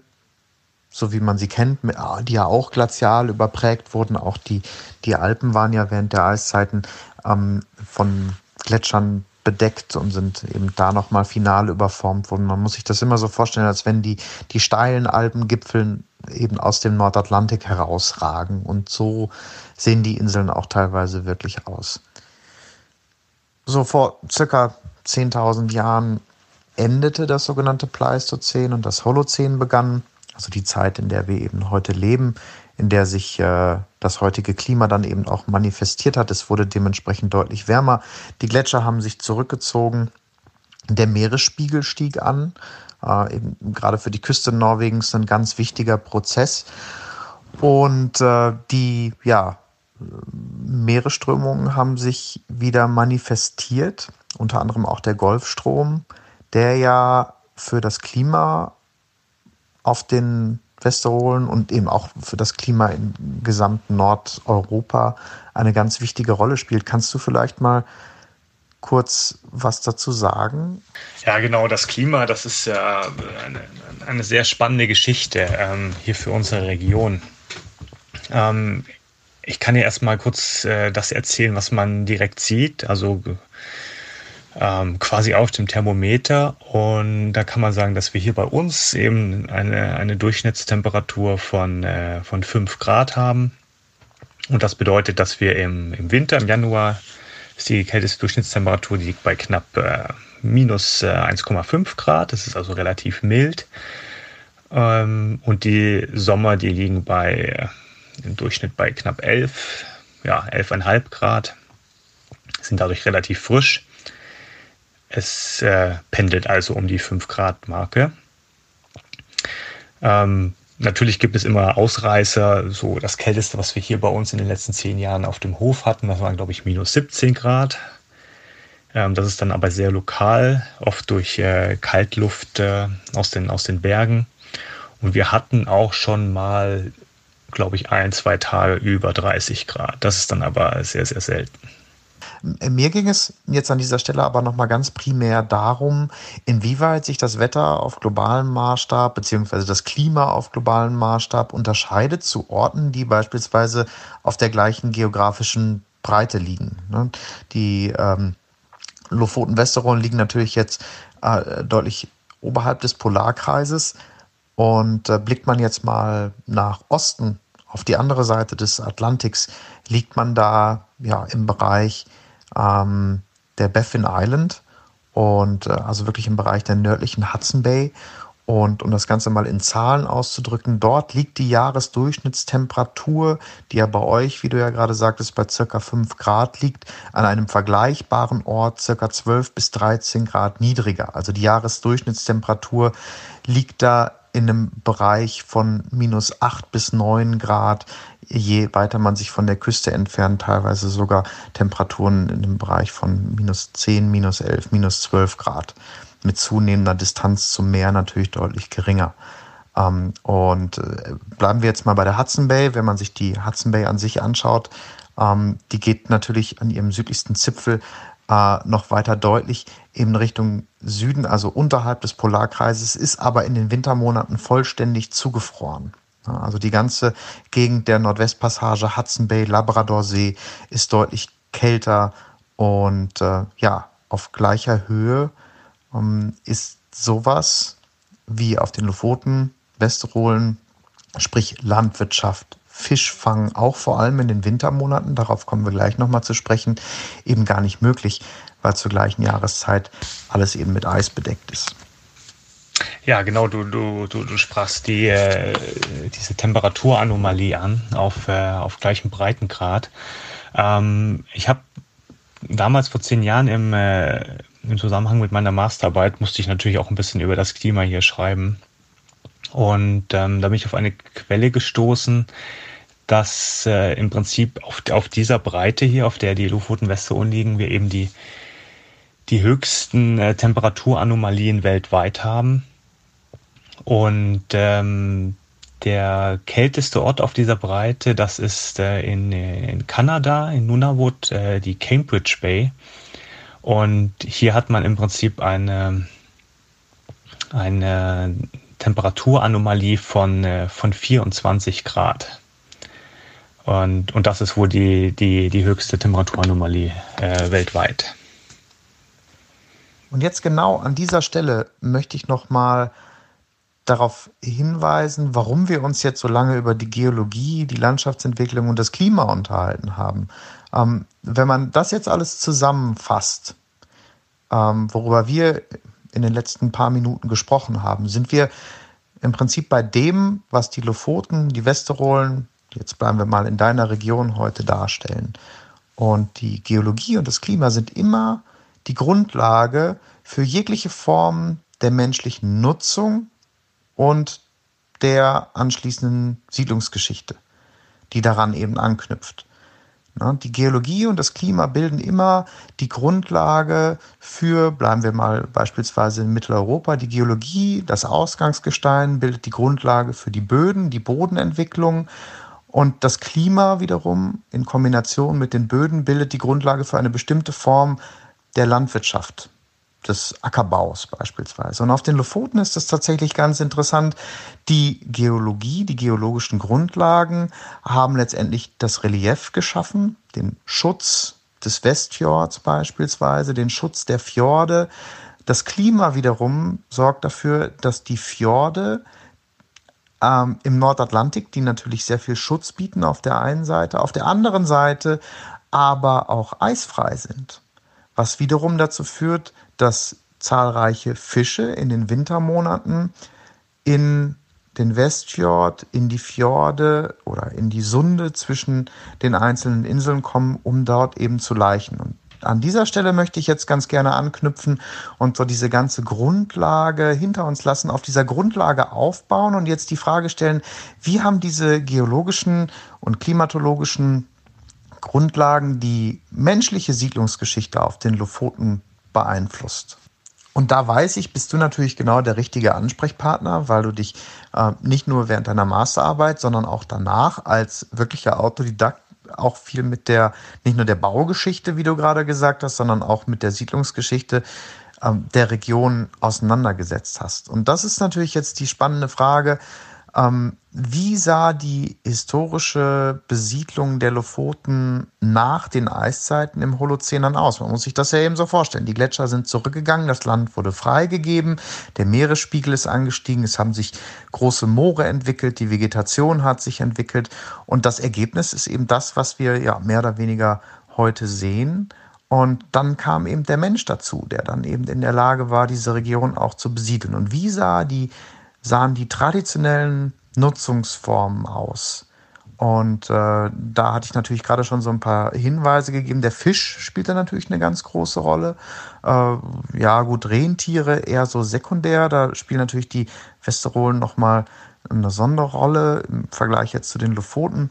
Speaker 1: so wie man sie kennt, ah, die ja auch glazial überprägt wurden, auch die, die Alpen waren ja während der Eiszeiten ähm, von Gletschern bedeckt und sind eben da nochmal final überformt worden. Man muss sich das immer so vorstellen, als wenn die, die steilen Alpengipfel eben aus dem Nordatlantik herausragen. Und so sehen die Inseln auch teilweise wirklich aus. So vor circa 10.000 Jahren endete das sogenannte Pleistozän und das Holozän begann, also die Zeit, in der wir eben heute leben, in der sich äh, das heutige Klima dann eben auch manifestiert hat. Es wurde dementsprechend deutlich wärmer. Die Gletscher haben sich zurückgezogen. Der Meeresspiegel stieg an äh, eben gerade für die Küste Norwegens ein ganz wichtiger Prozess. Und äh, die ja, Meeresströmungen haben sich wieder manifestiert, unter anderem auch der Golfstrom, der ja für das Klima auf den Westerolen und eben auch für das Klima im gesamten Nordeuropa eine ganz wichtige Rolle spielt. Kannst du vielleicht mal kurz was dazu sagen?
Speaker 2: Ja, genau, das Klima, das ist ja eine, eine sehr spannende Geschichte ähm, hier für unsere Region. Ähm, ich kann dir erstmal kurz äh, das erzählen, was man direkt sieht. Also ähm, quasi auf dem Thermometer. Und da kann man sagen, dass wir hier bei uns eben eine, eine Durchschnittstemperatur von, äh, von 5 Grad haben. Und das bedeutet, dass wir im, im Winter, im Januar, ist die kälteste Durchschnittstemperatur, die liegt bei knapp äh, minus äh, 1,5 Grad. Das ist also relativ mild. Ähm, und die Sommer, die liegen bei äh, im Durchschnitt bei knapp 11, ja, 11,5 Grad, sind dadurch relativ frisch. Es äh, pendelt also um die 5 Grad Marke. Ähm, natürlich gibt es immer Ausreißer. So das Kälteste, was wir hier bei uns in den letzten zehn Jahren auf dem Hof hatten, das waren, glaube ich, minus 17 Grad. Ähm, das ist dann aber sehr lokal, oft durch äh, Kaltluft äh, aus, den, aus den Bergen. Und wir hatten auch schon mal, glaube ich, ein, zwei Tage über 30 Grad. Das ist dann aber sehr, sehr selten.
Speaker 1: Mir ging es jetzt an dieser Stelle aber nochmal ganz primär darum, inwieweit sich das Wetter auf globalem Maßstab beziehungsweise das Klima auf globalem Maßstab unterscheidet zu Orten, die beispielsweise auf der gleichen geografischen Breite liegen. Ne? Die ähm, Lofoten Westeron liegen natürlich jetzt äh, deutlich oberhalb des Polarkreises. Und äh, blickt man jetzt mal nach Osten, auf die andere Seite des Atlantiks, liegt man da ja im Bereich ähm, der Baffin Island und äh, also wirklich im Bereich der nördlichen Hudson Bay. Und um das Ganze mal in Zahlen auszudrücken, dort liegt die Jahresdurchschnittstemperatur, die ja bei euch, wie du ja gerade sagtest, bei circa 5 Grad liegt, an einem vergleichbaren Ort circa 12 bis 13 Grad niedriger. Also die Jahresdurchschnittstemperatur liegt da in einem Bereich von minus 8 bis 9 Grad, je weiter man sich von der Küste entfernt, teilweise sogar Temperaturen in dem Bereich von minus 10, minus 11, minus 12 Grad mit zunehmender Distanz zum Meer natürlich deutlich geringer. Ähm, und äh, bleiben wir jetzt mal bei der Hudson Bay. Wenn man sich die Hudson Bay an sich anschaut, ähm, die geht natürlich an ihrem südlichsten Zipfel äh, noch weiter deutlich in Richtung Süden, also unterhalb des Polarkreises, ist aber in den Wintermonaten vollständig zugefroren. Also die ganze Gegend der Nordwestpassage, Hudson Bay, Labradorsee ist deutlich kälter und äh, ja, auf gleicher Höhe ähm, ist sowas wie auf den Lofoten, Westrolen, sprich Landwirtschaft, Fischfang, auch vor allem in den Wintermonaten, darauf kommen wir gleich nochmal zu sprechen, eben gar nicht möglich, weil zur gleichen Jahreszeit alles eben mit Eis bedeckt ist.
Speaker 2: Ja, genau, du, du, du, du sprachst die, äh, diese Temperaturanomalie an auf, äh, auf gleichem Breitengrad. Ähm, ich habe damals vor zehn Jahren im, äh, im Zusammenhang mit meiner Masterarbeit musste ich natürlich auch ein bisschen über das Klima hier schreiben. Und ähm, da bin ich auf eine Quelle gestoßen, dass äh, im Prinzip auf, auf dieser Breite hier, auf der die Lofoten Westerolen liegen, wir eben die, die höchsten äh, Temperaturanomalien weltweit haben. Und ähm, der kälteste Ort auf dieser Breite, das ist äh, in, in Kanada, in Nunavut, äh, die Cambridge Bay. Und hier hat man im Prinzip eine, eine Temperaturanomalie von, äh, von 24 Grad. Und, und das ist wohl die, die, die höchste Temperaturanomalie äh, weltweit.
Speaker 1: Und jetzt genau an dieser Stelle möchte ich nochmal darauf hinweisen, warum wir uns jetzt so lange über die Geologie, die Landschaftsentwicklung und das Klima unterhalten haben. Ähm, wenn man das jetzt alles zusammenfasst, ähm, worüber wir in den letzten paar Minuten gesprochen haben, sind wir im Prinzip bei dem, was die Lofoten, die Westerolen, jetzt bleiben wir mal in deiner Region heute darstellen. Und die Geologie und das Klima sind immer die Grundlage für jegliche Form der menschlichen Nutzung und der anschließenden Siedlungsgeschichte, die daran eben anknüpft. Die Geologie und das Klima bilden immer die Grundlage für, bleiben wir mal beispielsweise in Mitteleuropa, die Geologie, das Ausgangsgestein bildet die Grundlage für die Böden, die Bodenentwicklung. Und das Klima wiederum in Kombination mit den Böden bildet die Grundlage für eine bestimmte Form der Landwirtschaft des Ackerbaus beispielsweise. Und auf den Lofoten ist es tatsächlich ganz interessant. Die Geologie, die geologischen Grundlagen haben letztendlich das Relief geschaffen, den Schutz des Westfjords beispielsweise, den Schutz der Fjorde. Das Klima wiederum sorgt dafür, dass die Fjorde ähm, im Nordatlantik, die natürlich sehr viel Schutz bieten auf der einen Seite, auf der anderen Seite aber auch eisfrei sind was wiederum dazu führt, dass zahlreiche Fische in den Wintermonaten in den Westfjord, in die Fjorde oder in die Sunde zwischen den einzelnen Inseln kommen, um dort eben zu laichen. Und an dieser Stelle möchte ich jetzt ganz gerne anknüpfen und so diese ganze Grundlage hinter uns lassen, auf dieser Grundlage aufbauen und jetzt die Frage stellen, wie haben diese geologischen und klimatologischen Grundlagen die menschliche Siedlungsgeschichte auf den Lofoten beeinflusst. Und da weiß ich, bist du natürlich genau der richtige Ansprechpartner, weil du dich äh, nicht nur während deiner Masterarbeit, sondern auch danach als wirklicher Autodidakt auch viel mit der, nicht nur der Baugeschichte, wie du gerade gesagt hast, sondern auch mit der Siedlungsgeschichte äh, der Region auseinandergesetzt hast. Und das ist natürlich jetzt die spannende Frage, wie sah die historische Besiedlung der Lofoten nach den Eiszeiten im Holozän aus? Man muss sich das ja eben so vorstellen. Die Gletscher sind zurückgegangen, das Land wurde freigegeben, der Meeresspiegel ist angestiegen, es haben sich große Moore entwickelt, die Vegetation hat sich entwickelt und das Ergebnis ist eben das, was wir ja mehr oder weniger heute sehen. Und dann kam eben der Mensch dazu, der dann eben in der Lage war, diese Region auch zu besiedeln. Und wie sah die sahen die traditionellen Nutzungsformen aus. Und äh, da hatte ich natürlich gerade schon so ein paar Hinweise gegeben. Der Fisch spielt da natürlich eine ganz große Rolle. Äh, ja, gut, Rentiere eher so sekundär. Da spielen natürlich die Westerolen nochmal eine Sonderrolle im Vergleich jetzt zu den Lofoten.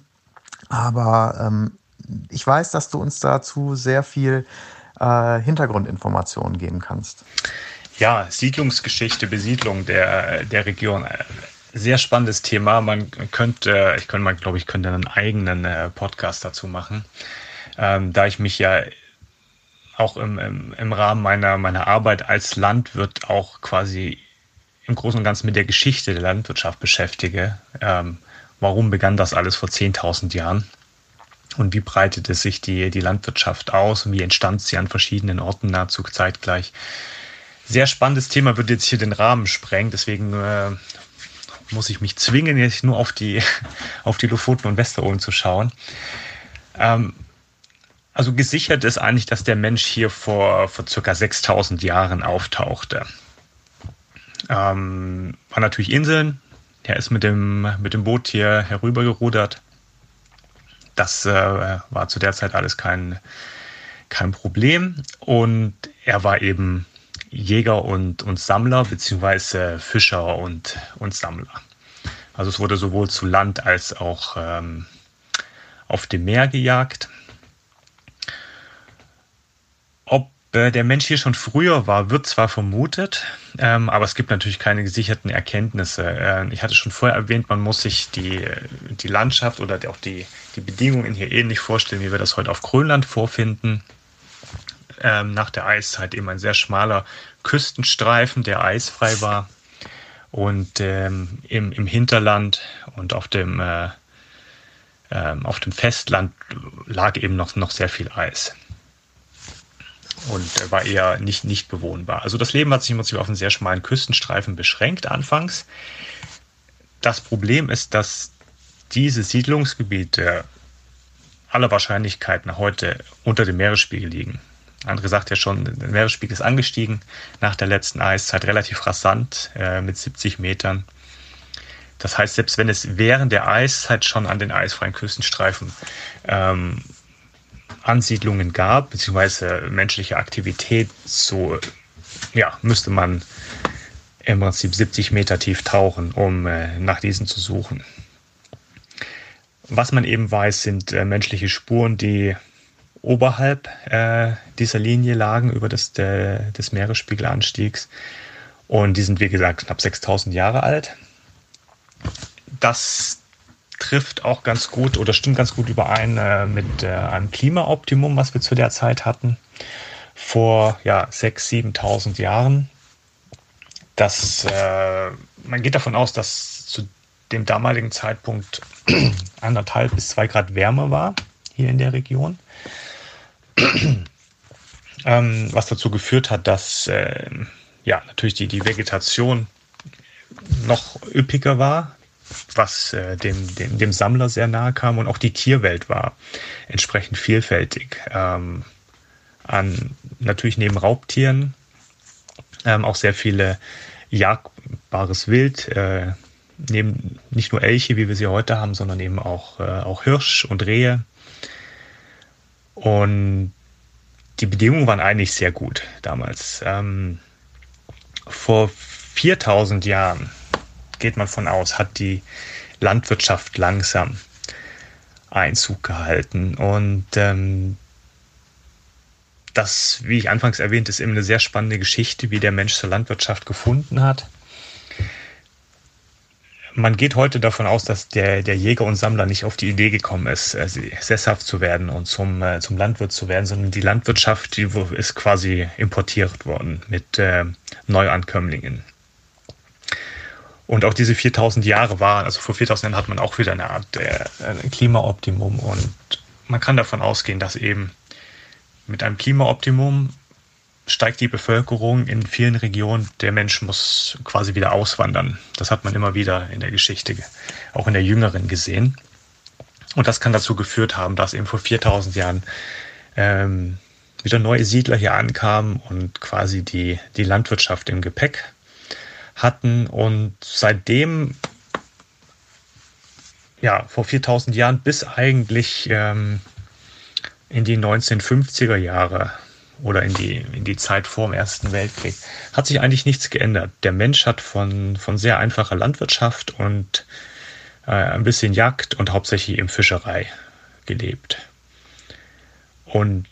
Speaker 1: Aber ähm, ich weiß, dass du uns dazu sehr viel äh, Hintergrundinformationen geben kannst.
Speaker 2: Ja, Siedlungsgeschichte, Besiedlung der, der Region. Sehr spannendes Thema. Man könnte, ich könnte mal, glaube ich, könnte einen eigenen äh, Podcast dazu machen. Ähm, da ich mich ja auch im, im, im Rahmen meiner, meiner Arbeit als Landwirt auch quasi im Großen und Ganzen mit der Geschichte der Landwirtschaft beschäftige. Ähm, warum begann das alles vor 10.000 Jahren? Und wie breitete sich die, die Landwirtschaft aus und wie entstand sie an verschiedenen Orten nahezu zeitgleich? Sehr spannendes Thema, wird jetzt hier den Rahmen sprengen. Deswegen äh, muss ich mich zwingen, jetzt nur auf die, auf die Lofoten und Westerolen zu schauen. Ähm, also gesichert ist eigentlich, dass der Mensch hier vor, vor circa 6000 Jahren auftauchte. Ähm, war natürlich Inseln. Er ist mit dem, mit dem Boot hier herübergerudert. Das äh, war zu der Zeit alles kein, kein Problem. Und er war eben Jäger und, und Sammler, beziehungsweise Fischer und, und Sammler. Also es wurde sowohl zu Land als auch ähm, auf dem Meer gejagt. Ob äh, der Mensch hier schon früher war, wird zwar vermutet, ähm, aber es gibt natürlich keine gesicherten Erkenntnisse. Äh, ich hatte schon vorher erwähnt, man muss sich die, die Landschaft oder auch die, die Bedingungen hier ähnlich vorstellen, wie wir das heute auf Grönland vorfinden ähm, nach der Eiszeit eben ein sehr schmaler Küstenstreifen, der eisfrei war. Und ähm, im, im Hinterland und auf dem, äh, ähm, auf dem Festland lag eben noch, noch sehr viel Eis. Und war eher nicht, nicht bewohnbar. Also das Leben hat sich im Prinzip auf einen sehr schmalen Küstenstreifen beschränkt anfangs. Das Problem ist, dass diese Siedlungsgebiete aller Wahrscheinlichkeit nach heute unter dem Meeresspiegel liegen. Andere sagt ja schon, der Meeresspiegel ist angestiegen nach der letzten Eiszeit relativ rasant äh, mit 70 Metern. Das heißt, selbst wenn es während der Eiszeit schon an den eisfreien Küstenstreifen ähm, Ansiedlungen gab, beziehungsweise menschliche Aktivität, so ja, müsste man im Prinzip 70 Meter tief tauchen, um äh, nach diesen zu suchen. Was man eben weiß, sind äh, menschliche Spuren, die oberhalb äh, dieser Linie lagen über das, der, des Meeresspiegelanstiegs. Und die sind, wie gesagt, knapp 6000 Jahre alt. Das trifft auch ganz gut oder stimmt ganz gut überein äh, mit äh, einem Klimaoptimum, was wir zu der Zeit hatten, vor ja, 6.000, 7.000 Jahren. Das, äh, man geht davon aus, dass zu dem damaligen Zeitpunkt anderthalb bis zwei Grad Wärme war hier in der Region. ähm, was dazu geführt hat, dass äh, ja natürlich die, die Vegetation noch üppiger war, was äh, dem, dem, dem Sammler sehr nahe kam und auch die Tierwelt war entsprechend vielfältig. Ähm, an natürlich neben Raubtieren ähm, auch sehr viele jagbares Wild, äh, neben nicht nur Elche, wie wir sie heute haben, sondern eben auch, äh, auch Hirsch und Rehe. Und die Bedingungen waren eigentlich sehr gut damals. Ähm, vor 4000 Jahren, geht man von aus, hat die Landwirtschaft langsam Einzug gehalten. Und ähm, das, wie ich anfangs erwähnt, ist eben eine sehr spannende Geschichte, wie der Mensch zur Landwirtschaft gefunden hat man geht heute davon aus, dass der, der Jäger und Sammler nicht auf die Idee gekommen ist, äh, sesshaft zu werden und zum, äh, zum Landwirt zu werden, sondern die Landwirtschaft, die ist quasi importiert worden mit äh, Neuankömmlingen. Und auch diese 4000 Jahre waren, also vor 4000 Jahren hat man auch wieder eine Art äh, Klimaoptimum und man kann davon ausgehen, dass eben mit einem Klimaoptimum steigt die Bevölkerung in vielen Regionen. Der Mensch muss quasi wieder auswandern. Das hat man immer wieder in der Geschichte, auch in der jüngeren gesehen. Und das kann dazu geführt haben, dass eben vor 4000 Jahren ähm, wieder neue Siedler hier ankamen und quasi die, die Landwirtschaft im Gepäck hatten. Und seitdem, ja, vor 4000 Jahren bis eigentlich ähm, in die 1950er Jahre oder in die, in die Zeit vor dem Ersten Weltkrieg, hat sich eigentlich nichts geändert. Der Mensch hat von, von sehr einfacher Landwirtschaft und äh, ein bisschen Jagd und hauptsächlich eben Fischerei gelebt. Und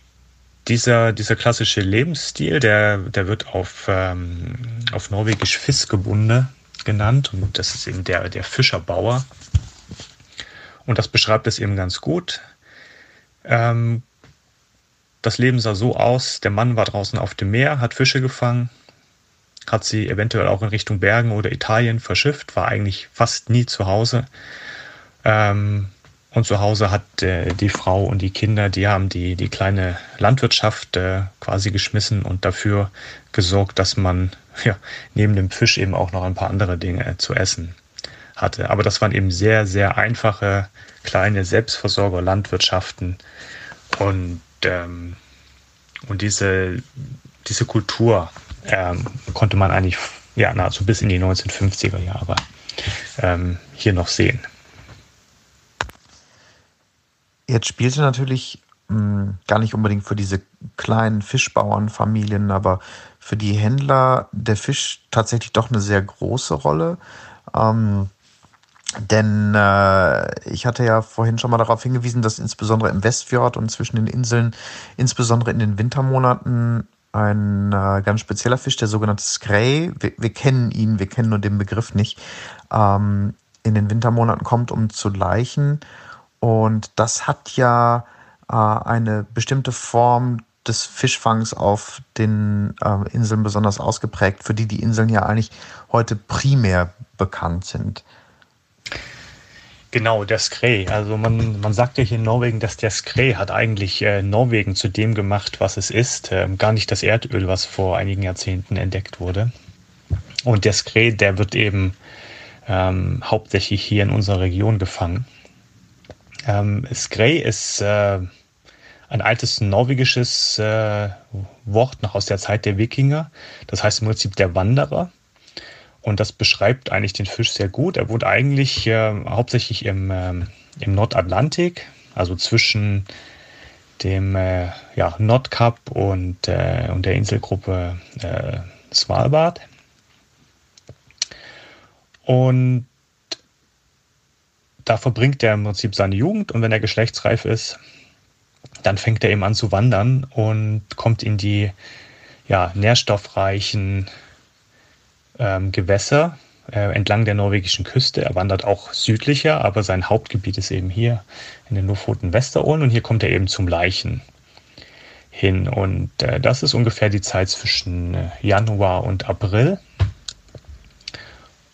Speaker 2: dieser, dieser klassische Lebensstil, der, der wird auf, ähm, auf Norwegisch Fiskebunde genannt und das ist eben der, der Fischerbauer. Und das beschreibt es eben ganz gut. Ähm, das Leben sah so aus, der Mann war draußen auf dem Meer, hat Fische gefangen, hat sie eventuell auch in Richtung Bergen oder Italien verschifft, war eigentlich fast nie zu Hause. Ähm, und zu Hause hat äh, die Frau und die Kinder, die haben die, die kleine Landwirtschaft äh, quasi geschmissen und dafür gesorgt, dass man ja, neben dem Fisch eben auch noch ein paar andere Dinge zu essen hatte. Aber das waren eben sehr, sehr einfache, kleine Selbstversorger-Landwirtschaften. Und ähm, und diese, diese Kultur ähm, konnte man eigentlich ja, nahezu bis in die 1950er Jahre ähm, hier noch sehen.
Speaker 1: Jetzt spielte natürlich mh, hm, gar nicht unbedingt für diese kleinen Fischbauernfamilien, aber für die Händler der Fisch tatsächlich doch eine sehr große Rolle. Ähm, denn äh, ich hatte ja vorhin schon mal darauf hingewiesen, dass insbesondere im Westfjord und zwischen den Inseln, insbesondere in den Wintermonaten, ein äh, ganz spezieller Fisch, der sogenannte Skrei, wir, wir, kennen ihn, wir kennen nur den Begriff nicht, ähm, in den Wintermonaten kommt, um zu laichen. Und das hat ja äh, eine bestimmte Form des Fischfangs auf den äh, Inseln besonders ausgeprägt, für die die Inseln ja eigentlich heute primär bekannt sind.
Speaker 2: Genau, der Skrei. Also man, man sagt ja hier in Norwegen, dass der Skrei hat eigentlich äh, Norwegen zu dem gemacht, was es ist. Ähm, gar nicht das Erdöl, was vor einigen Jahrzehnten entdeckt wurde. Und der Skrei, der wird eben ähm, hauptsächlich hier in unserer Region gefangen. Ähm, Skrei ist äh, ein altes norwegisches äh, Wort noch aus der Zeit der Wikinger. Das heißt im Prinzip der Wanderer. Und das beschreibt eigentlich den Fisch sehr gut. Er wurde eigentlich äh, hauptsächlich im, ähm, im Nordatlantik, also zwischen dem äh, ja, Nordkap und, äh, und der Inselgruppe äh, Svalbard. Und da verbringt er im Prinzip seine Jugend und wenn er geschlechtsreif ist, dann fängt er eben an zu wandern und kommt in die ja, nährstoffreichen ähm, Gewässer äh, entlang der norwegischen Küste. Er wandert auch südlicher, aber sein Hauptgebiet ist eben hier in den Lofoten Westerålen und hier kommt er eben zum Leichen hin. Und äh, das ist ungefähr die Zeit zwischen äh, Januar und April.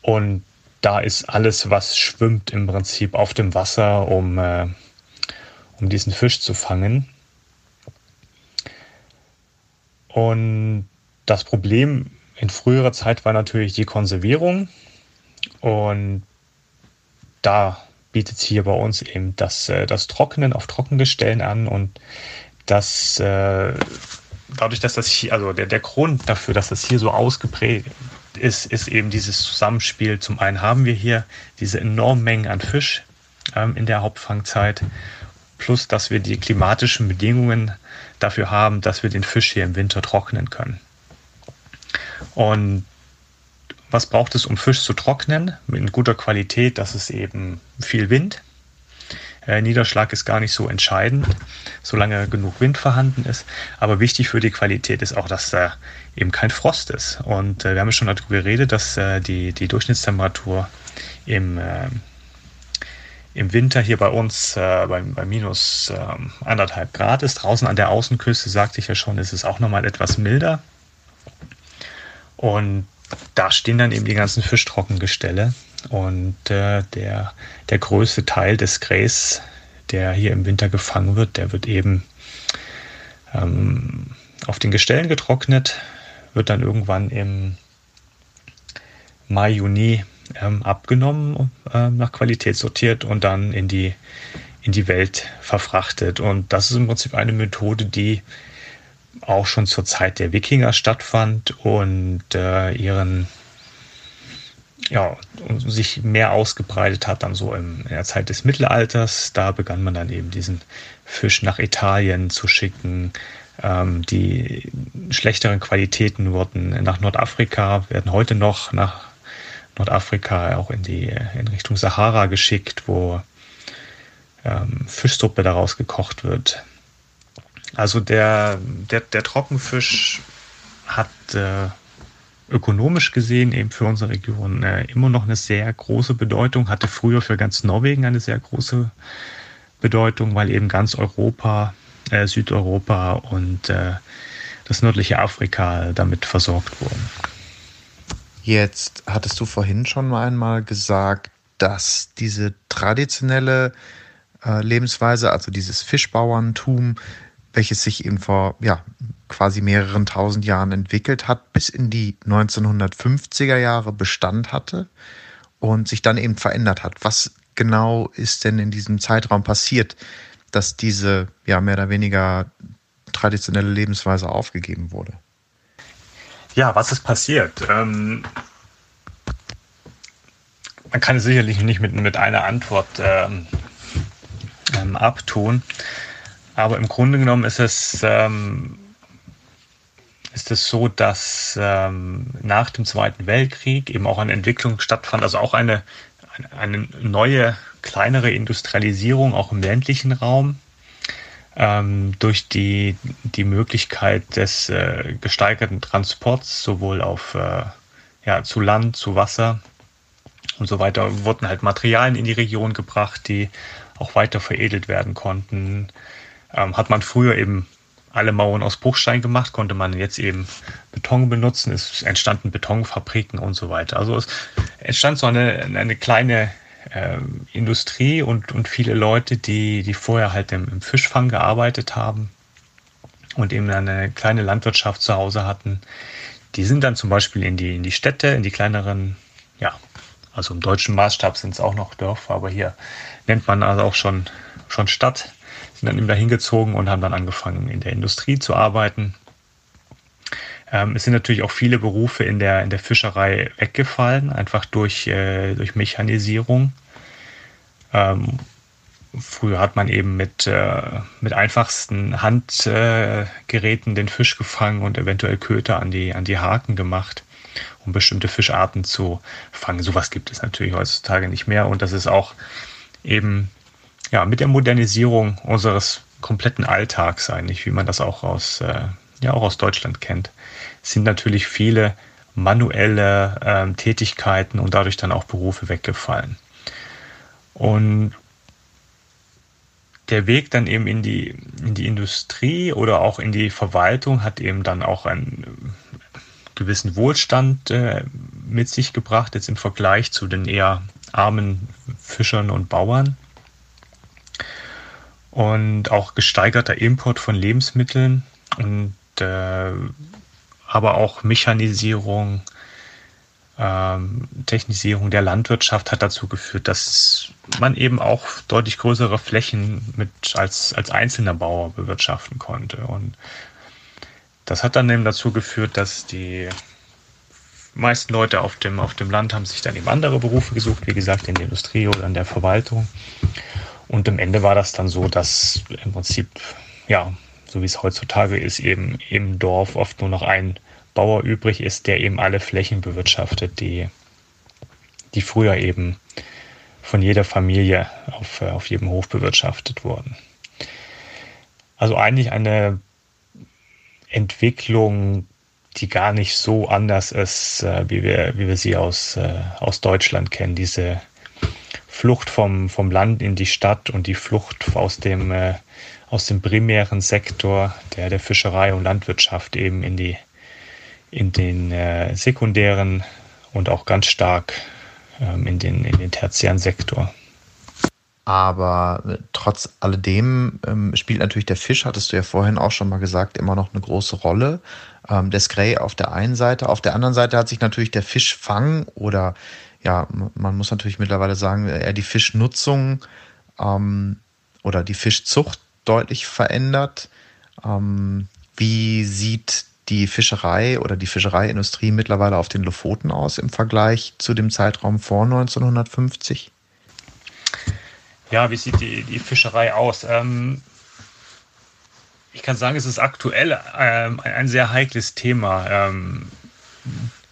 Speaker 2: Und da ist alles, was schwimmt, im Prinzip auf dem Wasser, um, äh, um diesen Fisch zu fangen. Und das Problem in früherer Zeit war natürlich die Konservierung. Und da bietet sich hier bei uns eben das, äh, das Trocknen auf Trockengestellen an und das äh, dadurch, dass das hier, also der, der Grund dafür, dass das hier so ausgeprägt ist, ist eben dieses Zusammenspiel. Zum einen haben wir hier diese enormen Mengen an Fisch ähm, in der Hauptfangzeit, plus dass wir die klimatischen Bedingungen dafür haben, dass wir den Fisch hier im Winter trocknen können. Und was braucht es, um Fisch zu trocknen? Mit guter Qualität, das ist eben viel Wind. Äh, Niederschlag ist gar nicht so entscheidend, solange genug Wind vorhanden ist. Aber wichtig für die Qualität ist auch, dass da eben kein Frost ist. Und äh, wir haben schon darüber geredet, dass äh, die, die Durchschnittstemperatur im, äh, im Winter hier bei uns äh, bei, bei minus ähm, anderthalb Grad ist. Draußen an der Außenküste, sagte ich ja schon, ist es auch nochmal etwas milder. Und da stehen dann eben die ganzen Fischtrockengestelle. Und äh, der, der größte Teil des Gräs, der hier im Winter gefangen wird, der wird eben ähm, auf den Gestellen getrocknet, wird dann irgendwann im Mai, Juni ähm, abgenommen, äh, nach Qualität sortiert und dann in die, in die Welt verfrachtet. Und das ist im Prinzip eine Methode, die auch schon zur Zeit der Wikinger stattfand und äh, ihren ja, sich mehr ausgebreitet hat dann so im, in der Zeit des Mittelalters. Da begann man dann eben diesen Fisch nach Italien zu schicken. Ähm, die schlechteren Qualitäten wurden nach Nordafrika, werden heute noch nach Nordafrika, auch in die in Richtung Sahara geschickt, wo ähm, Fischsuppe daraus gekocht wird. Also der, der, der Trockenfisch hat äh, ökonomisch gesehen eben für unsere Region äh, immer noch eine sehr große Bedeutung, hatte früher für ganz Norwegen eine sehr große Bedeutung, weil eben ganz Europa, äh, Südeuropa und äh, das nördliche Afrika damit versorgt wurden.
Speaker 1: Jetzt hattest du vorhin schon mal einmal gesagt, dass diese traditionelle äh, Lebensweise, also dieses Fischbauerntum, welches sich eben vor ja, quasi mehreren tausend Jahren entwickelt hat, bis in die 1950er Jahre Bestand hatte und sich dann eben verändert hat. Was genau ist denn in diesem Zeitraum passiert, dass diese ja mehr oder weniger traditionelle Lebensweise aufgegeben wurde?
Speaker 2: Ja, was ist passiert? Ähm, man kann es sicherlich nicht mit, mit einer Antwort ähm, ähm, abtun. Aber im Grunde genommen ist es, ähm, ist es so, dass ähm, nach dem Zweiten Weltkrieg eben auch eine Entwicklung stattfand, also auch eine, eine neue, kleinere Industrialisierung auch im ländlichen Raum ähm, durch die, die Möglichkeit des äh, gesteigerten Transports, sowohl auf äh, ja, zu Land, zu Wasser und so weiter, wurden halt Materialien in die Region gebracht, die auch weiter veredelt werden konnten. Ähm, hat man früher eben alle Mauern aus Bruchstein gemacht, konnte man jetzt eben Beton benutzen. Es entstanden Betonfabriken und so weiter. Also es entstand so eine, eine kleine äh, Industrie und, und viele Leute, die, die vorher halt im, im Fischfang gearbeitet haben und eben eine kleine Landwirtschaft zu Hause hatten. Die sind dann zum Beispiel in die, in die Städte, in die kleineren, ja, also im deutschen Maßstab sind es auch noch Dörfer, aber hier nennt man also auch schon, schon Stadt sind dann eben dahin gezogen und haben dann angefangen, in der Industrie zu arbeiten. Ähm, es sind natürlich auch viele Berufe in der, in der Fischerei weggefallen, einfach durch, äh, durch Mechanisierung. Ähm, früher hat man eben mit, äh, mit einfachsten Handgeräten äh, den Fisch gefangen und eventuell Köter an die, an die Haken gemacht, um bestimmte Fischarten zu fangen. Sowas gibt es natürlich heutzutage nicht mehr und das ist auch eben ja, mit der Modernisierung unseres kompletten Alltags eigentlich, wie man das auch aus, äh, ja, auch aus Deutschland kennt, sind natürlich viele manuelle ähm, Tätigkeiten und dadurch dann auch Berufe weggefallen. Und der Weg dann eben in die, in die Industrie oder auch in die Verwaltung hat eben dann auch einen gewissen Wohlstand äh, mit sich gebracht, jetzt im Vergleich zu den eher armen Fischern und Bauern. Und auch gesteigerter Import von Lebensmitteln und äh, aber auch Mechanisierung, ähm, Technisierung der Landwirtschaft hat dazu geführt, dass man eben auch deutlich größere Flächen mit als, als einzelner Bauer bewirtschaften konnte. Und das hat dann eben dazu geführt, dass die meisten Leute auf dem, auf dem Land haben sich dann eben andere Berufe gesucht, wie gesagt, in der Industrie oder in der Verwaltung. Und am Ende war das dann so, dass im Prinzip, ja, so wie es heutzutage ist, eben im Dorf oft nur noch ein Bauer übrig ist, der eben alle Flächen bewirtschaftet, die, die früher eben von jeder Familie auf, auf jedem Hof bewirtschaftet wurden. Also eigentlich eine Entwicklung, die gar nicht so anders ist, äh, wie, wir, wie wir sie aus, äh, aus Deutschland kennen. Diese Flucht vom, vom Land in die Stadt und die Flucht aus dem, äh, aus dem primären Sektor der, der Fischerei und Landwirtschaft eben in, die, in den äh, sekundären und auch ganz stark ähm, in, den, in den tertiären Sektor.
Speaker 1: Aber äh, trotz alledem ähm, spielt natürlich der Fisch, hattest du ja vorhin auch schon mal gesagt, immer noch eine große Rolle. Ähm, der Scray auf der einen Seite. Auf der anderen Seite hat sich natürlich der Fischfang oder ja, man muss natürlich mittlerweile sagen, eher die Fischnutzung ähm, oder die Fischzucht deutlich verändert. Ähm, wie sieht die Fischerei oder die Fischereiindustrie mittlerweile auf den Lofoten aus im Vergleich zu dem Zeitraum vor 1950?
Speaker 2: Ja, wie sieht die, die Fischerei aus? Ähm, ich kann sagen, es ist aktuell ähm, ein sehr heikles Thema. Ähm,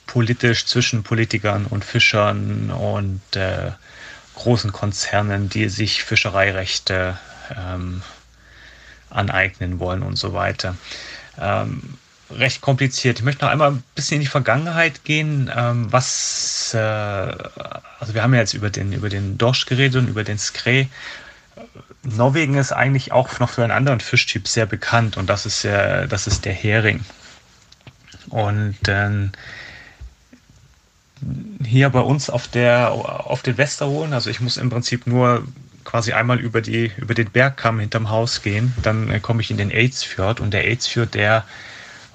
Speaker 2: politisch zwischen Politikern und Fischern und äh, großen Konzernen, die sich Fischereirechte ähm, aneignen wollen und so weiter. Ähm, recht kompliziert. Ich möchte noch einmal ein bisschen in die Vergangenheit gehen. Ähm, was, äh, also wir haben ja jetzt über den, über den Dorsch geredet und über den Skrä. Norwegen ist eigentlich auch noch für einen anderen Fischtyp sehr bekannt und das ist, äh, das ist der Hering. Und ähm, hier bei uns auf der auf den Westerholen, also ich muss im Prinzip nur quasi einmal über die über den Bergkamm hinterm Haus gehen, dann äh, komme ich in den Aidsfjord. Und der Aidsfjord, der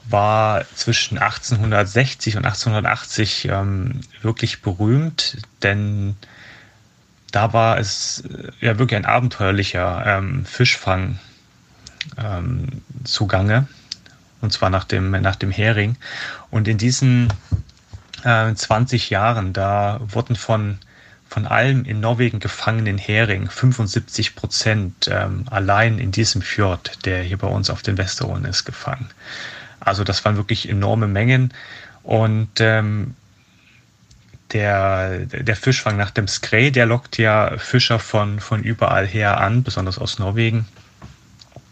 Speaker 2: war zwischen 1860 und 1880 ähm, wirklich berühmt, denn da war es äh, ja wirklich ein abenteuerlicher ähm, Fischfang ähm, zugange, und zwar nach dem, nach dem Hering. Und in diesen äh, 20 Jahren, da wurden von, von allem in Norwegen gefangenen Hering 75 Prozent ähm, allein in diesem Fjord, der hier bei uns auf den Westeronen ist, gefangen. Also das waren wirklich enorme Mengen. Und ähm, der, der Fischfang nach dem Skrei, der lockt ja Fischer von, von überall her an, besonders aus Norwegen.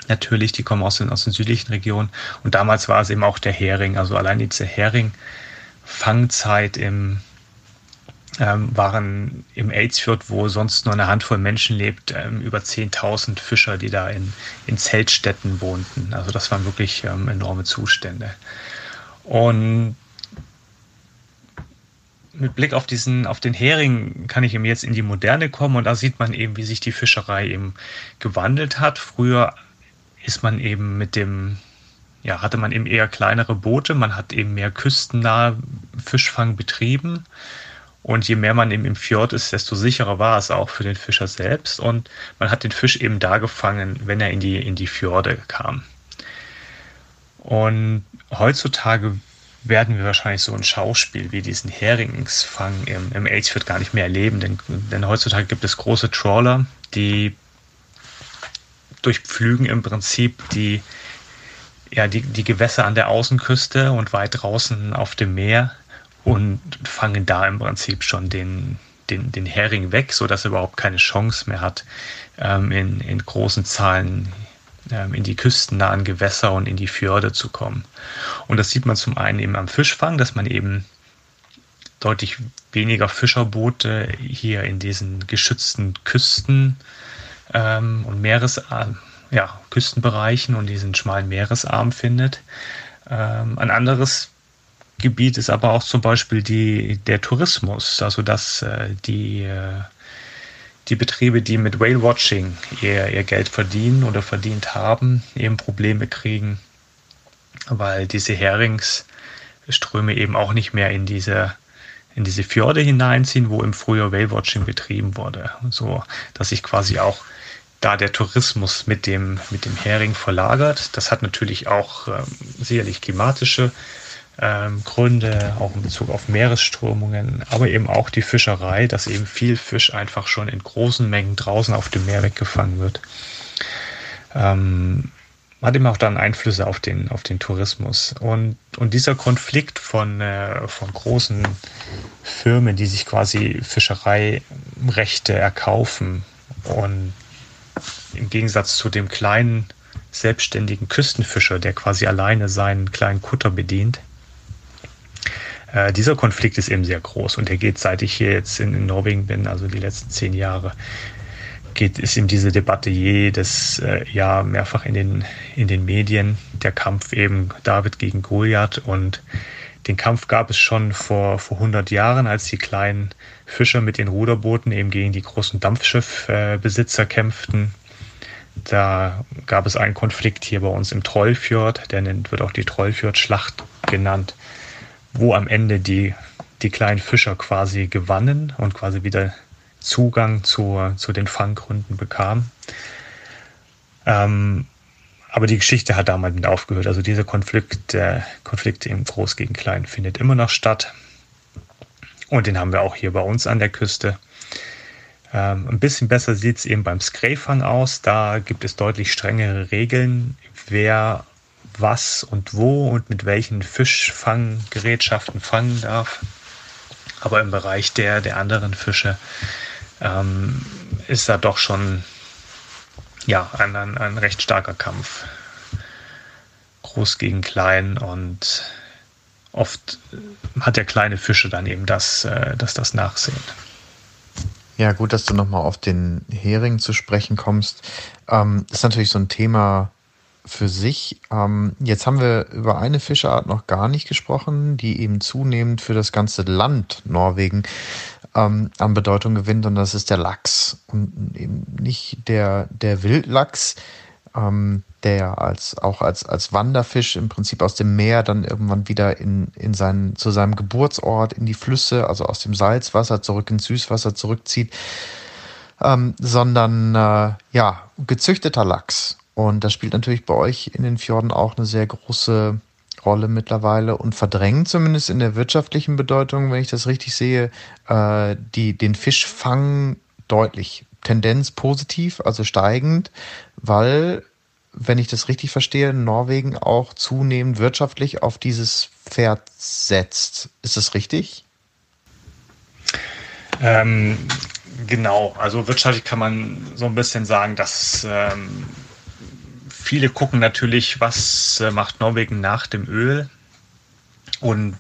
Speaker 2: Natürlich, die kommen aus den, aus den südlichen Regionen. Und damals war es eben auch der Hering. Also allein diese Hering-Fangzeit im, ähm, waren im Aidsfjord, wo sonst nur eine Handvoll Menschen lebt, ähm, über 10.000 Fischer, die da in, in Zeltstätten wohnten. Also das waren wirklich ähm, enorme Zustände. Und mit Blick auf diesen, auf den Hering kann ich eben jetzt in die Moderne kommen und da sieht man eben, wie sich die Fischerei eben gewandelt hat. Früher ist man eben mit dem, ja, hatte man eben eher kleinere Boote, man hat eben mehr küstennahe Fischfang betrieben. Und je mehr man eben im Fjord ist, desto sicherer war es auch für den Fischer selbst. Und man hat den Fisch eben da gefangen, wenn er in die, in die Fjorde kam. Und heutzutage werden wir wahrscheinlich so ein Schauspiel wie diesen Heringsfang im, im Aidsfjord gar nicht mehr erleben, denn, denn heutzutage gibt es große Trawler, die durchpflügen im Prinzip die, ja, die, die Gewässer an der Außenküste und weit draußen auf dem Meer und fangen da im Prinzip schon den, den, den Hering weg, sodass er überhaupt keine Chance mehr hat, ähm, in, in großen Zahlen ähm, in die küstennahen Gewässer und in die Fjorde zu kommen. Und das sieht man zum einen eben am Fischfang, dass man eben deutlich weniger Fischerboote hier in diesen geschützten Küsten ähm, und Meeres, äh, ja, Küstenbereichen und diesen schmalen Meeresarm findet. Ähm, ein anderes Gebiet ist aber auch zum Beispiel die, der Tourismus, also dass äh, die, äh, die Betriebe, die mit Whale-Watching ihr, ihr Geld verdienen oder verdient haben, eben Probleme kriegen, weil diese Heringsströme eben auch nicht mehr in diese in diese Fjorde hineinziehen, wo im Frühjahr Whale-Watching betrieben wurde. So, dass sich quasi auch da der Tourismus mit dem, mit dem Hering verlagert. Das hat natürlich auch ähm, sicherlich klimatische ähm, Gründe, auch in Bezug auf Meeresströmungen, aber eben auch die Fischerei, dass eben viel Fisch einfach schon in großen Mengen draußen auf dem Meer weggefangen wird. Ähm, hat immer auch dann Einflüsse auf den, auf den Tourismus. Und, und dieser Konflikt von, äh, von großen Firmen, die sich quasi Fischereirechte erkaufen und im Gegensatz zu dem kleinen selbstständigen Küstenfischer, der quasi alleine seinen kleinen Kutter bedient, äh, dieser Konflikt ist eben sehr groß und der geht, seit ich hier jetzt in, in Norwegen bin, also die letzten zehn Jahre, geht, ist eben diese Debatte jedes äh, Jahr mehrfach in den, in den Medien. Der Kampf eben David gegen Goliath und den Kampf gab es schon vor, vor 100 Jahren, als die kleinen Fischer mit den Ruderbooten eben gegen die großen Dampfschiffbesitzer kämpften. Da gab es einen Konflikt hier bei uns im Trollfjord, der wird auch die Trollfjord-Schlacht genannt, wo am Ende die, die kleinen Fischer quasi gewannen und quasi wieder Zugang zu, zu den Fanggründen bekam. Ähm, aber die Geschichte hat damals mit aufgehört. Also dieser Konflikt, der Konflikt im Groß gegen Klein findet immer noch statt. Und den haben wir auch hier bei uns an der Küste. Ähm, ein bisschen besser sieht es eben beim Skrayfang aus. Da gibt es deutlich strengere Regeln, wer was und wo und mit welchen Fischfanggerätschaften fangen darf. Aber im Bereich der, der anderen Fische ähm, ist da doch schon ja, ein, ein, ein recht starker Kampf. Groß gegen klein und oft hat der kleine Fische dann eben das, äh, das, das Nachsehen.
Speaker 1: Ja, gut, dass du nochmal auf den Hering zu sprechen kommst. Ähm, ist natürlich so ein Thema für sich. Ähm, jetzt haben wir über eine Fischart noch gar nicht gesprochen, die eben zunehmend für das ganze Land Norwegen ähm, an Bedeutung gewinnt und das ist der Lachs. Und eben nicht der, der Wildlachs, ähm, der als, auch als, als Wanderfisch im Prinzip aus dem Meer dann irgendwann wieder in, in seinen, zu seinem Geburtsort, in die Flüsse, also aus dem Salzwasser zurück ins Süßwasser zurückzieht, ähm, sondern äh, ja, gezüchteter Lachs. Und das spielt natürlich bei euch in den Fjorden auch eine sehr große Rolle mittlerweile und verdrängt zumindest in der wirtschaftlichen Bedeutung, wenn ich das richtig sehe, äh, die, den Fischfang deutlich. Tendenz positiv, also steigend, weil, wenn ich das richtig verstehe, Norwegen auch zunehmend wirtschaftlich auf dieses Pferd setzt. Ist das richtig?
Speaker 2: Ähm, genau, also wirtschaftlich kann man so ein bisschen sagen, dass ähm, viele gucken natürlich, was äh, macht Norwegen nach dem Öl. Und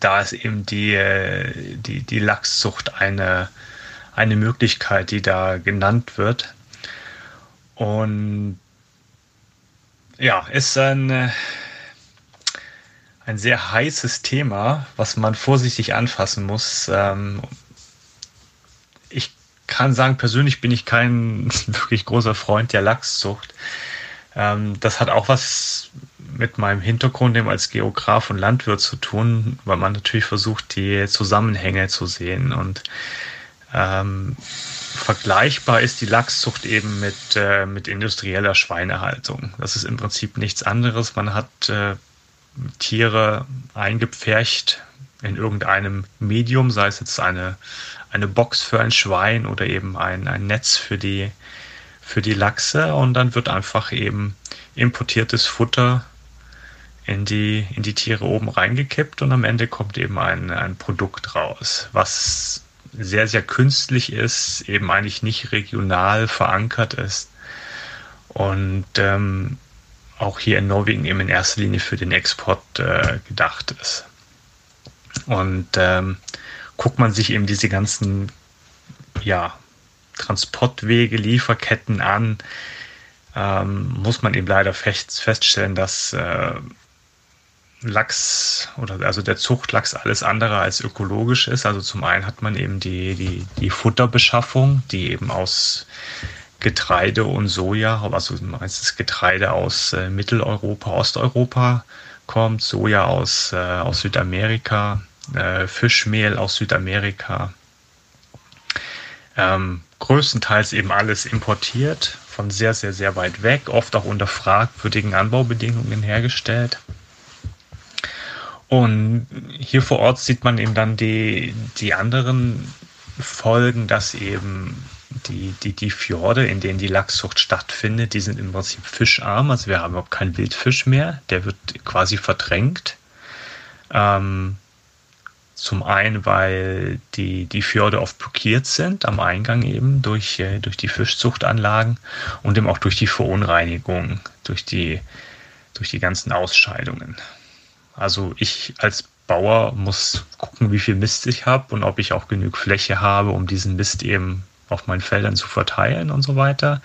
Speaker 2: da ist eben die, äh, die, die Lachszucht eine, eine Möglichkeit, die da genannt wird. Und ja, ist ein, äh, ein sehr heißes Thema, was man vorsichtig anfassen muss. Ähm, ich kann sagen, persönlich bin ich kein wirklich großer Freund der Lachszucht. Ähm, das hat auch was mit meinem Hintergrund eben als Geograf und Landwirt zu tun, weil man natürlich versucht, die Zusammenhänge zu sehen. Und ähm, vergleichbar ist die Lachszucht eben mit, äh, mit industrieller Schweinehaltung. Das ist im Prinzip nichts anderes. Man hat äh, Tiere eingepfercht in irgendeinem Medium, sei es jetzt eine, eine Box für ein Schwein oder eben ein, ein Netz für die, für die Lachse und dann wird einfach eben importiertes Futter in die, in die Tiere oben reingekippt und am Ende kommt eben ein, ein Produkt raus, was sehr, sehr künstlich ist, eben eigentlich nicht regional verankert ist und ähm, auch hier in Norwegen eben in erster Linie für den Export äh, gedacht ist. Und ähm, guckt man sich eben diese ganzen ja, Transportwege, Lieferketten an, ähm, muss man eben leider fest, feststellen, dass äh, Lachs oder also der Zuchtlachs alles andere als ökologisch ist. Also zum einen hat man eben die, die, die Futterbeschaffung, die eben aus Getreide und Soja, also meistens Getreide aus äh, Mitteleuropa, Osteuropa kommt, Soja aus, äh, aus Südamerika, äh, Fischmehl aus Südamerika. Ähm, größtenteils eben alles importiert, von sehr, sehr, sehr weit weg, oft auch unter fragwürdigen Anbaubedingungen hergestellt. Und hier vor Ort sieht man eben dann die, die anderen Folgen, dass eben die, die, die Fjorde, in denen die Lachszucht stattfindet, die sind im Prinzip fischarm. Also wir haben überhaupt keinen Wildfisch mehr. Der wird quasi verdrängt. Ähm, zum einen, weil die, die Fjorde oft blockiert sind, am Eingang eben durch, äh, durch die Fischzuchtanlagen und eben auch durch die Verunreinigung, durch die, durch die ganzen Ausscheidungen. Also ich als Bauer muss gucken, wie viel Mist ich habe und ob ich auch genug Fläche habe, um diesen Mist eben auf meinen Feldern zu verteilen und so weiter.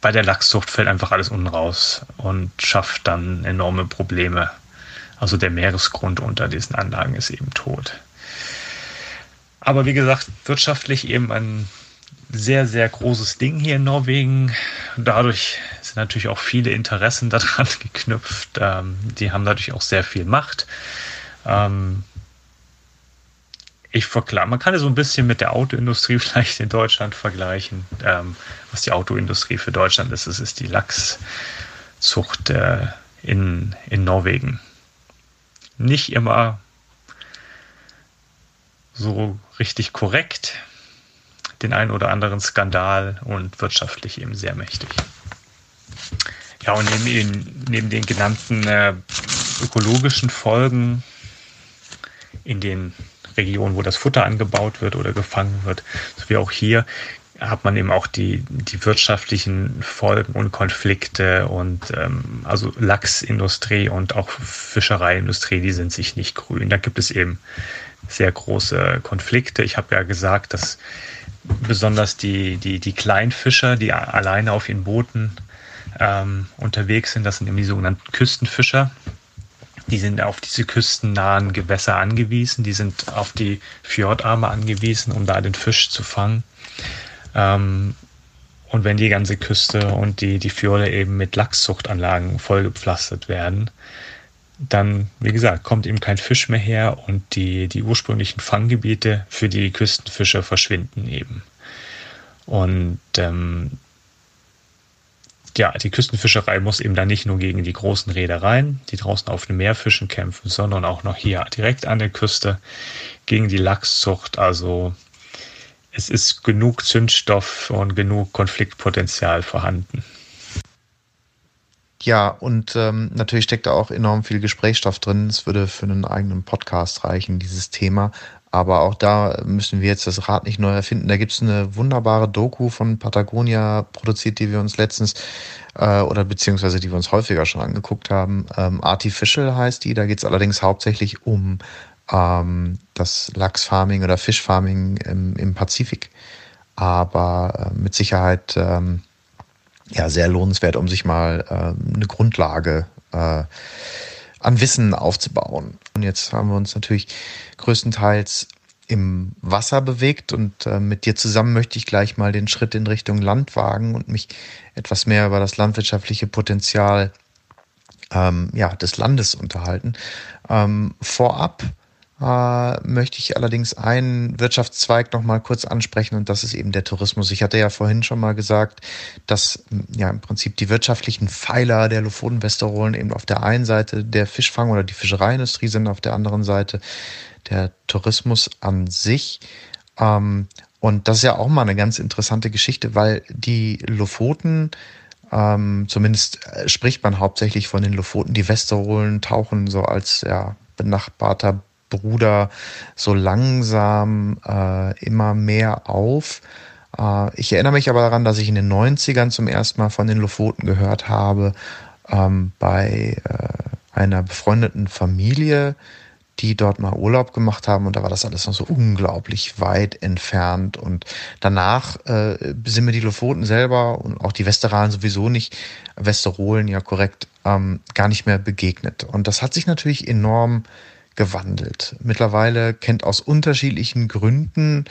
Speaker 2: Bei der Lachszucht fällt einfach alles unten raus und schafft dann enorme Probleme. Also der Meeresgrund unter diesen Anlagen ist eben tot. Aber wie gesagt, wirtschaftlich eben ein sehr, sehr großes Ding hier in Norwegen. Dadurch sind natürlich auch viele Interessen daran geknüpft. Ähm, die haben dadurch auch sehr viel Macht. Ähm, ich verklar, man kann es so ein bisschen mit der Autoindustrie vielleicht in Deutschland vergleichen. Ähm, was die Autoindustrie für Deutschland ist, das ist die Lachszucht äh, in, in Norwegen. Nicht immer so richtig korrekt, den einen oder anderen Skandal und wirtschaftlich eben sehr mächtig. Ja, und neben, neben den genannten äh, ökologischen Folgen in den Regionen, wo das Futter angebaut wird oder gefangen wird, so wie auch hier, hat man eben auch die, die wirtschaftlichen Folgen und Konflikte und ähm, also Lachsindustrie und auch Fischereiindustrie, die sind sich nicht grün. Da gibt es eben sehr große Konflikte. Ich habe ja gesagt, dass besonders die, die, die Kleinfischer, die alleine auf ihren Booten ähm, unterwegs sind, das sind eben die sogenannten Küstenfischer. Die sind auf diese küstennahen Gewässer angewiesen, die sind auf die Fjordarme angewiesen, um da den Fisch zu fangen. Ähm, und wenn die ganze Küste und die, die Fjorde eben mit Lachszuchtanlagen vollgepflastert werden, dann, wie gesagt, kommt eben kein Fisch mehr her und die, die ursprünglichen Fanggebiete für die Küstenfischer verschwinden eben. Und ähm, ja, die Küstenfischerei muss eben dann nicht nur gegen die großen Reedereien, die draußen auf den Meerfischen kämpfen, sondern auch noch hier direkt an der Küste gegen die Lachszucht. Also es ist genug Zündstoff und genug Konfliktpotenzial vorhanden.
Speaker 1: Ja, und ähm, natürlich steckt da auch enorm viel Gesprächsstoff drin. Es würde für einen eigenen Podcast reichen, dieses Thema. Aber auch da müssen wir jetzt das Rad nicht neu erfinden. Da gibt's eine wunderbare Doku von Patagonia produziert, die wir uns letztens äh, oder beziehungsweise die wir uns häufiger schon angeguckt haben. Ähm, Artificial heißt die. Da geht's allerdings hauptsächlich um ähm, das Lachsfarming oder Fischfarming im, im Pazifik. Aber äh, mit Sicherheit ähm, ja sehr lohnenswert, um sich mal äh, eine Grundlage äh, an Wissen aufzubauen. Und jetzt haben wir uns natürlich größtenteils im Wasser bewegt und äh, mit dir zusammen möchte ich gleich mal den Schritt in Richtung Land wagen und mich etwas mehr über das landwirtschaftliche Potenzial ähm, ja, des Landes unterhalten. Ähm, vorab äh, möchte ich allerdings einen Wirtschaftszweig noch mal kurz ansprechen und das ist eben der Tourismus. Ich hatte ja vorhin schon mal gesagt, dass ja im Prinzip die wirtschaftlichen Pfeiler der Lofoten-Westerolen eben auf der einen Seite der Fischfang oder die Fischereiindustrie sind, auf der anderen Seite der Tourismus an sich. Ähm, und das ist ja auch mal eine ganz interessante Geschichte, weil die Lofoten ähm, zumindest spricht man hauptsächlich von den Lofoten. Die Westerolen tauchen so als ja, benachbarter Bruder so langsam äh, immer mehr auf. Äh, ich erinnere mich aber daran, dass ich in den 90ern zum ersten Mal von den Lofoten gehört habe, ähm, bei äh, einer befreundeten Familie, die dort mal Urlaub gemacht haben. Und da war das alles noch so unglaublich weit entfernt. Und danach äh, sind mir die Lofoten selber und auch die Westeralen sowieso nicht, Westerolen ja korrekt, ähm, gar nicht mehr begegnet. Und das hat sich natürlich enorm gewandelt. Mittlerweile kennt aus unterschiedlichen Gründen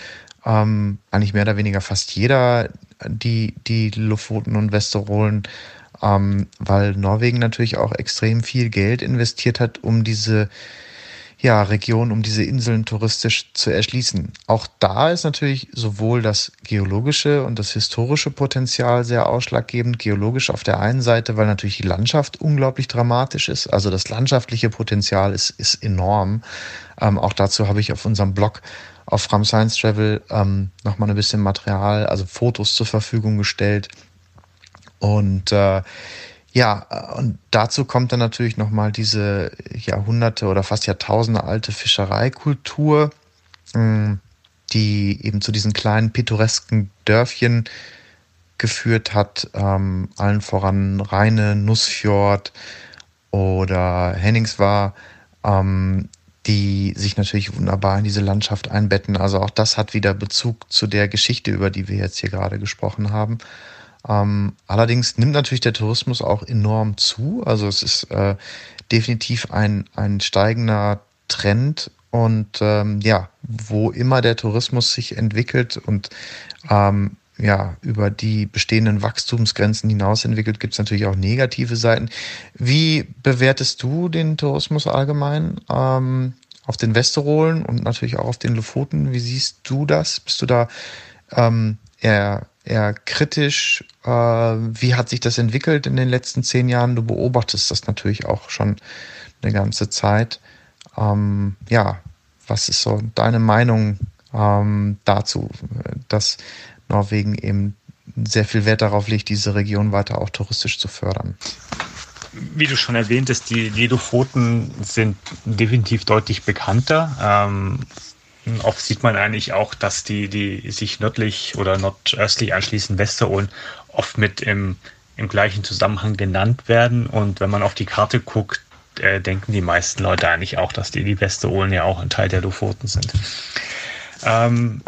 Speaker 1: ähm, eigentlich mehr oder weniger fast jeder die, die Lofoten und Westerolen ähm, weil Norwegen natürlich auch extrem viel Geld investiert hat, um diese ja, Region, um diese Inseln touristisch zu erschließen. Auch da ist natürlich sowohl das geologische und das historische Potenzial sehr ausschlaggebend. Geologisch auf der einen Seite, weil natürlich die Landschaft unglaublich dramatisch ist. Also das landschaftliche Potenzial ist, ist enorm. Ähm, auch dazu habe ich auf unserem Blog auf From Science Travel ähm, nochmal ein bisschen Material, also Fotos zur Verfügung gestellt. Und äh, ja, und dazu kommt dann natürlich nochmal diese Jahrhunderte oder fast Jahrtausende alte Fischereikultur, hm, die eben zu diesen kleinen pittoresken Dörfchen geführt hat, ähm, allen voran Rheine, Nussfjord oder Henningswahr, ähm, die sich natürlich wunderbar in diese Landschaft einbetten. Also auch das hat wieder Bezug zu der Geschichte, über die wir jetzt hier gerade gesprochen haben. Ähm, allerdings nimmt natürlich der Tourismus auch enorm zu. Also es ist äh, definitiv ein, ein steigender Trend. Und ähm, ja, wo immer der Tourismus sich entwickelt und ähm, ja, über die bestehenden Wachstumsgrenzen hinaus entwickelt, gibt es natürlich auch negative Seiten. Wie bewertest du den Tourismus allgemein ähm, auf den Westerolen und natürlich auch auf den Lofoten? Wie siehst du das? Bist du da ähm, eher eher kritisch. Äh, wie hat sich das entwickelt in den letzten zehn Jahren? Du beobachtest das natürlich auch schon eine ganze Zeit. Ähm, ja, was ist so deine Meinung ähm, dazu, dass Norwegen eben sehr viel Wert darauf legt, diese Region weiter auch touristisch zu fördern?
Speaker 2: Wie du schon erwähntest, die Ledofoten sind definitiv deutlich bekannter. Ähm, Oft sieht man eigentlich auch, dass die, die sich nördlich oder nordöstlich anschließend Westerolen oft mit im, im gleichen Zusammenhang genannt werden. Und wenn man auf die Karte guckt, äh, denken die meisten Leute eigentlich auch, dass die, die Westerolen ja auch ein Teil der Lofoten sind. Ähm,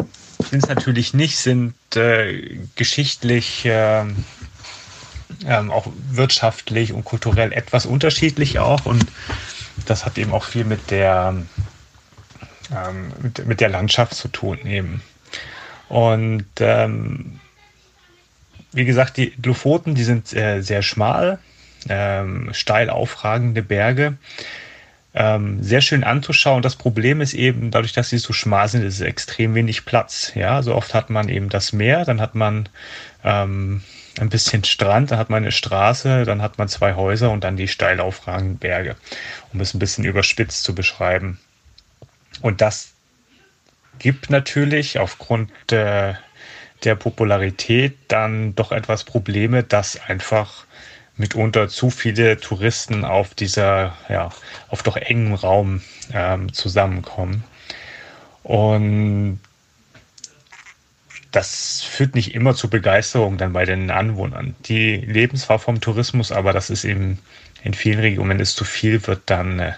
Speaker 2: sind es natürlich nicht, sind äh, geschichtlich, äh, ähm, auch wirtschaftlich und kulturell etwas unterschiedlich auch. Und das hat eben auch viel mit der ähm, mit, mit der Landschaft zu tun eben. Und ähm, wie gesagt, die Lofoten, die sind äh, sehr schmal, ähm, steil aufragende Berge, ähm, sehr schön anzuschauen. Das Problem ist eben, dadurch, dass sie so schmal sind, ist es extrem wenig Platz. Ja, so oft hat man eben das Meer, dann hat man ähm, ein bisschen Strand, dann hat man eine Straße, dann hat man zwei Häuser und dann die steil aufragenden Berge, um es ein bisschen überspitzt zu beschreiben. Und das gibt natürlich aufgrund äh, der Popularität dann doch etwas Probleme, dass einfach mitunter zu viele Touristen auf dieser, ja, auf doch engem Raum ähm, zusammenkommen. Und das führt nicht immer zu Begeisterung dann bei den Anwohnern. Die leben zwar vom Tourismus, aber das ist eben in vielen Regionen, wenn es zu viel wird, dann äh,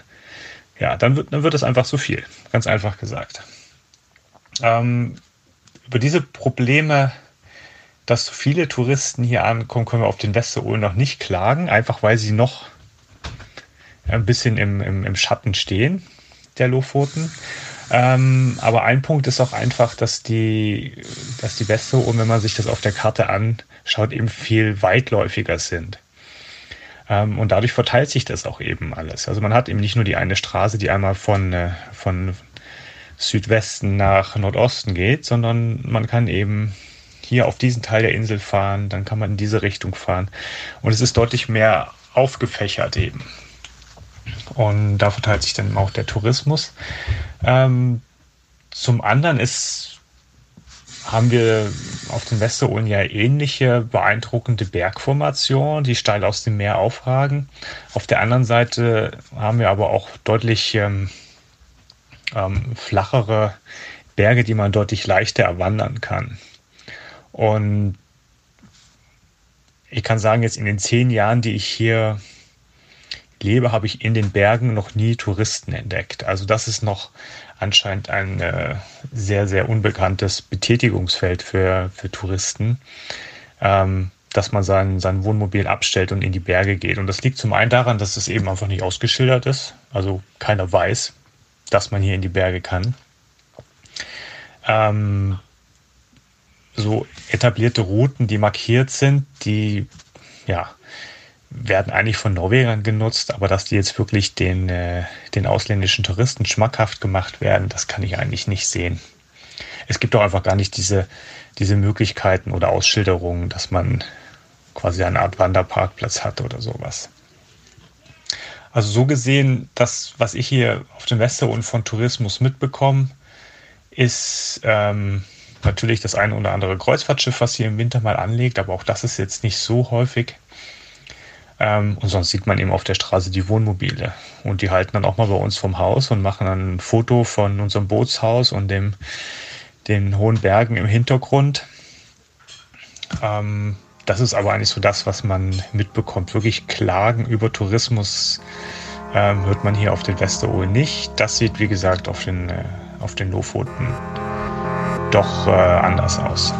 Speaker 2: ja, dann wird, dann wird es einfach zu viel. Ganz einfach gesagt. Ähm, über diese Probleme, dass so viele Touristen hier ankommen, können wir auf den Westerolen noch nicht klagen, einfach weil sie noch ein bisschen im, im, im Schatten stehen, der Lofoten. Ähm, aber ein Punkt ist auch einfach, dass die, dass die Westerolen, wenn man sich das auf der Karte anschaut, eben viel weitläufiger sind. Ähm, und dadurch verteilt sich das auch eben alles. Also man hat eben nicht nur die eine Straße, die einmal von, äh, von Südwesten nach Nordosten geht, sondern man kann eben hier auf diesen Teil der Insel fahren, dann kann man in diese Richtung fahren. Und es ist deutlich mehr aufgefächert eben. Und da verteilt sich dann auch der Tourismus. Ähm, zum anderen ist haben wir auf den Westerolen ja ähnliche beeindruckende Bergformationen, die steil aus dem Meer aufragen. Auf der anderen Seite haben wir aber auch deutlich ähm, ähm, flachere Berge, die man deutlich leichter erwandern kann. Und ich kann sagen, jetzt in den zehn Jahren, die ich hier lebe, habe ich in den Bergen noch nie Touristen entdeckt. Also das ist noch anscheinend ein äh, sehr, sehr unbekanntes Betätigungsfeld für, für Touristen, ähm, dass man sein, sein Wohnmobil abstellt und in die Berge geht. Und das liegt zum einen daran, dass es eben einfach nicht ausgeschildert ist. Also keiner weiß, dass man hier in die Berge kann. Ähm, so etablierte Routen, die markiert sind, die ja, werden eigentlich von Norwegern genutzt, aber dass die jetzt wirklich den, äh, den ausländischen Touristen schmackhaft gemacht werden, das kann ich eigentlich nicht sehen. Es gibt auch einfach gar nicht diese, diese Möglichkeiten oder Ausschilderungen, dass man quasi eine Art Wanderparkplatz hat oder sowas. Also so gesehen, das, was ich hier auf dem Westerund von Tourismus mitbekomme, ist ähm, natürlich das eine oder andere Kreuzfahrtschiff, was hier im Winter mal anlegt, aber auch das ist jetzt nicht so häufig. Ähm, und sonst sieht man eben auf der Straße die Wohnmobile. Und die halten dann auch mal bei uns vom Haus und machen dann ein Foto von unserem Bootshaus und dem, den hohen Bergen im Hintergrund. Ähm, das ist aber eigentlich so das, was man mitbekommt. Wirklich Klagen über Tourismus ähm, hört man hier auf den Westerohe nicht. Das sieht, wie gesagt, auf den, äh, auf den Lofoten doch äh, anders aus.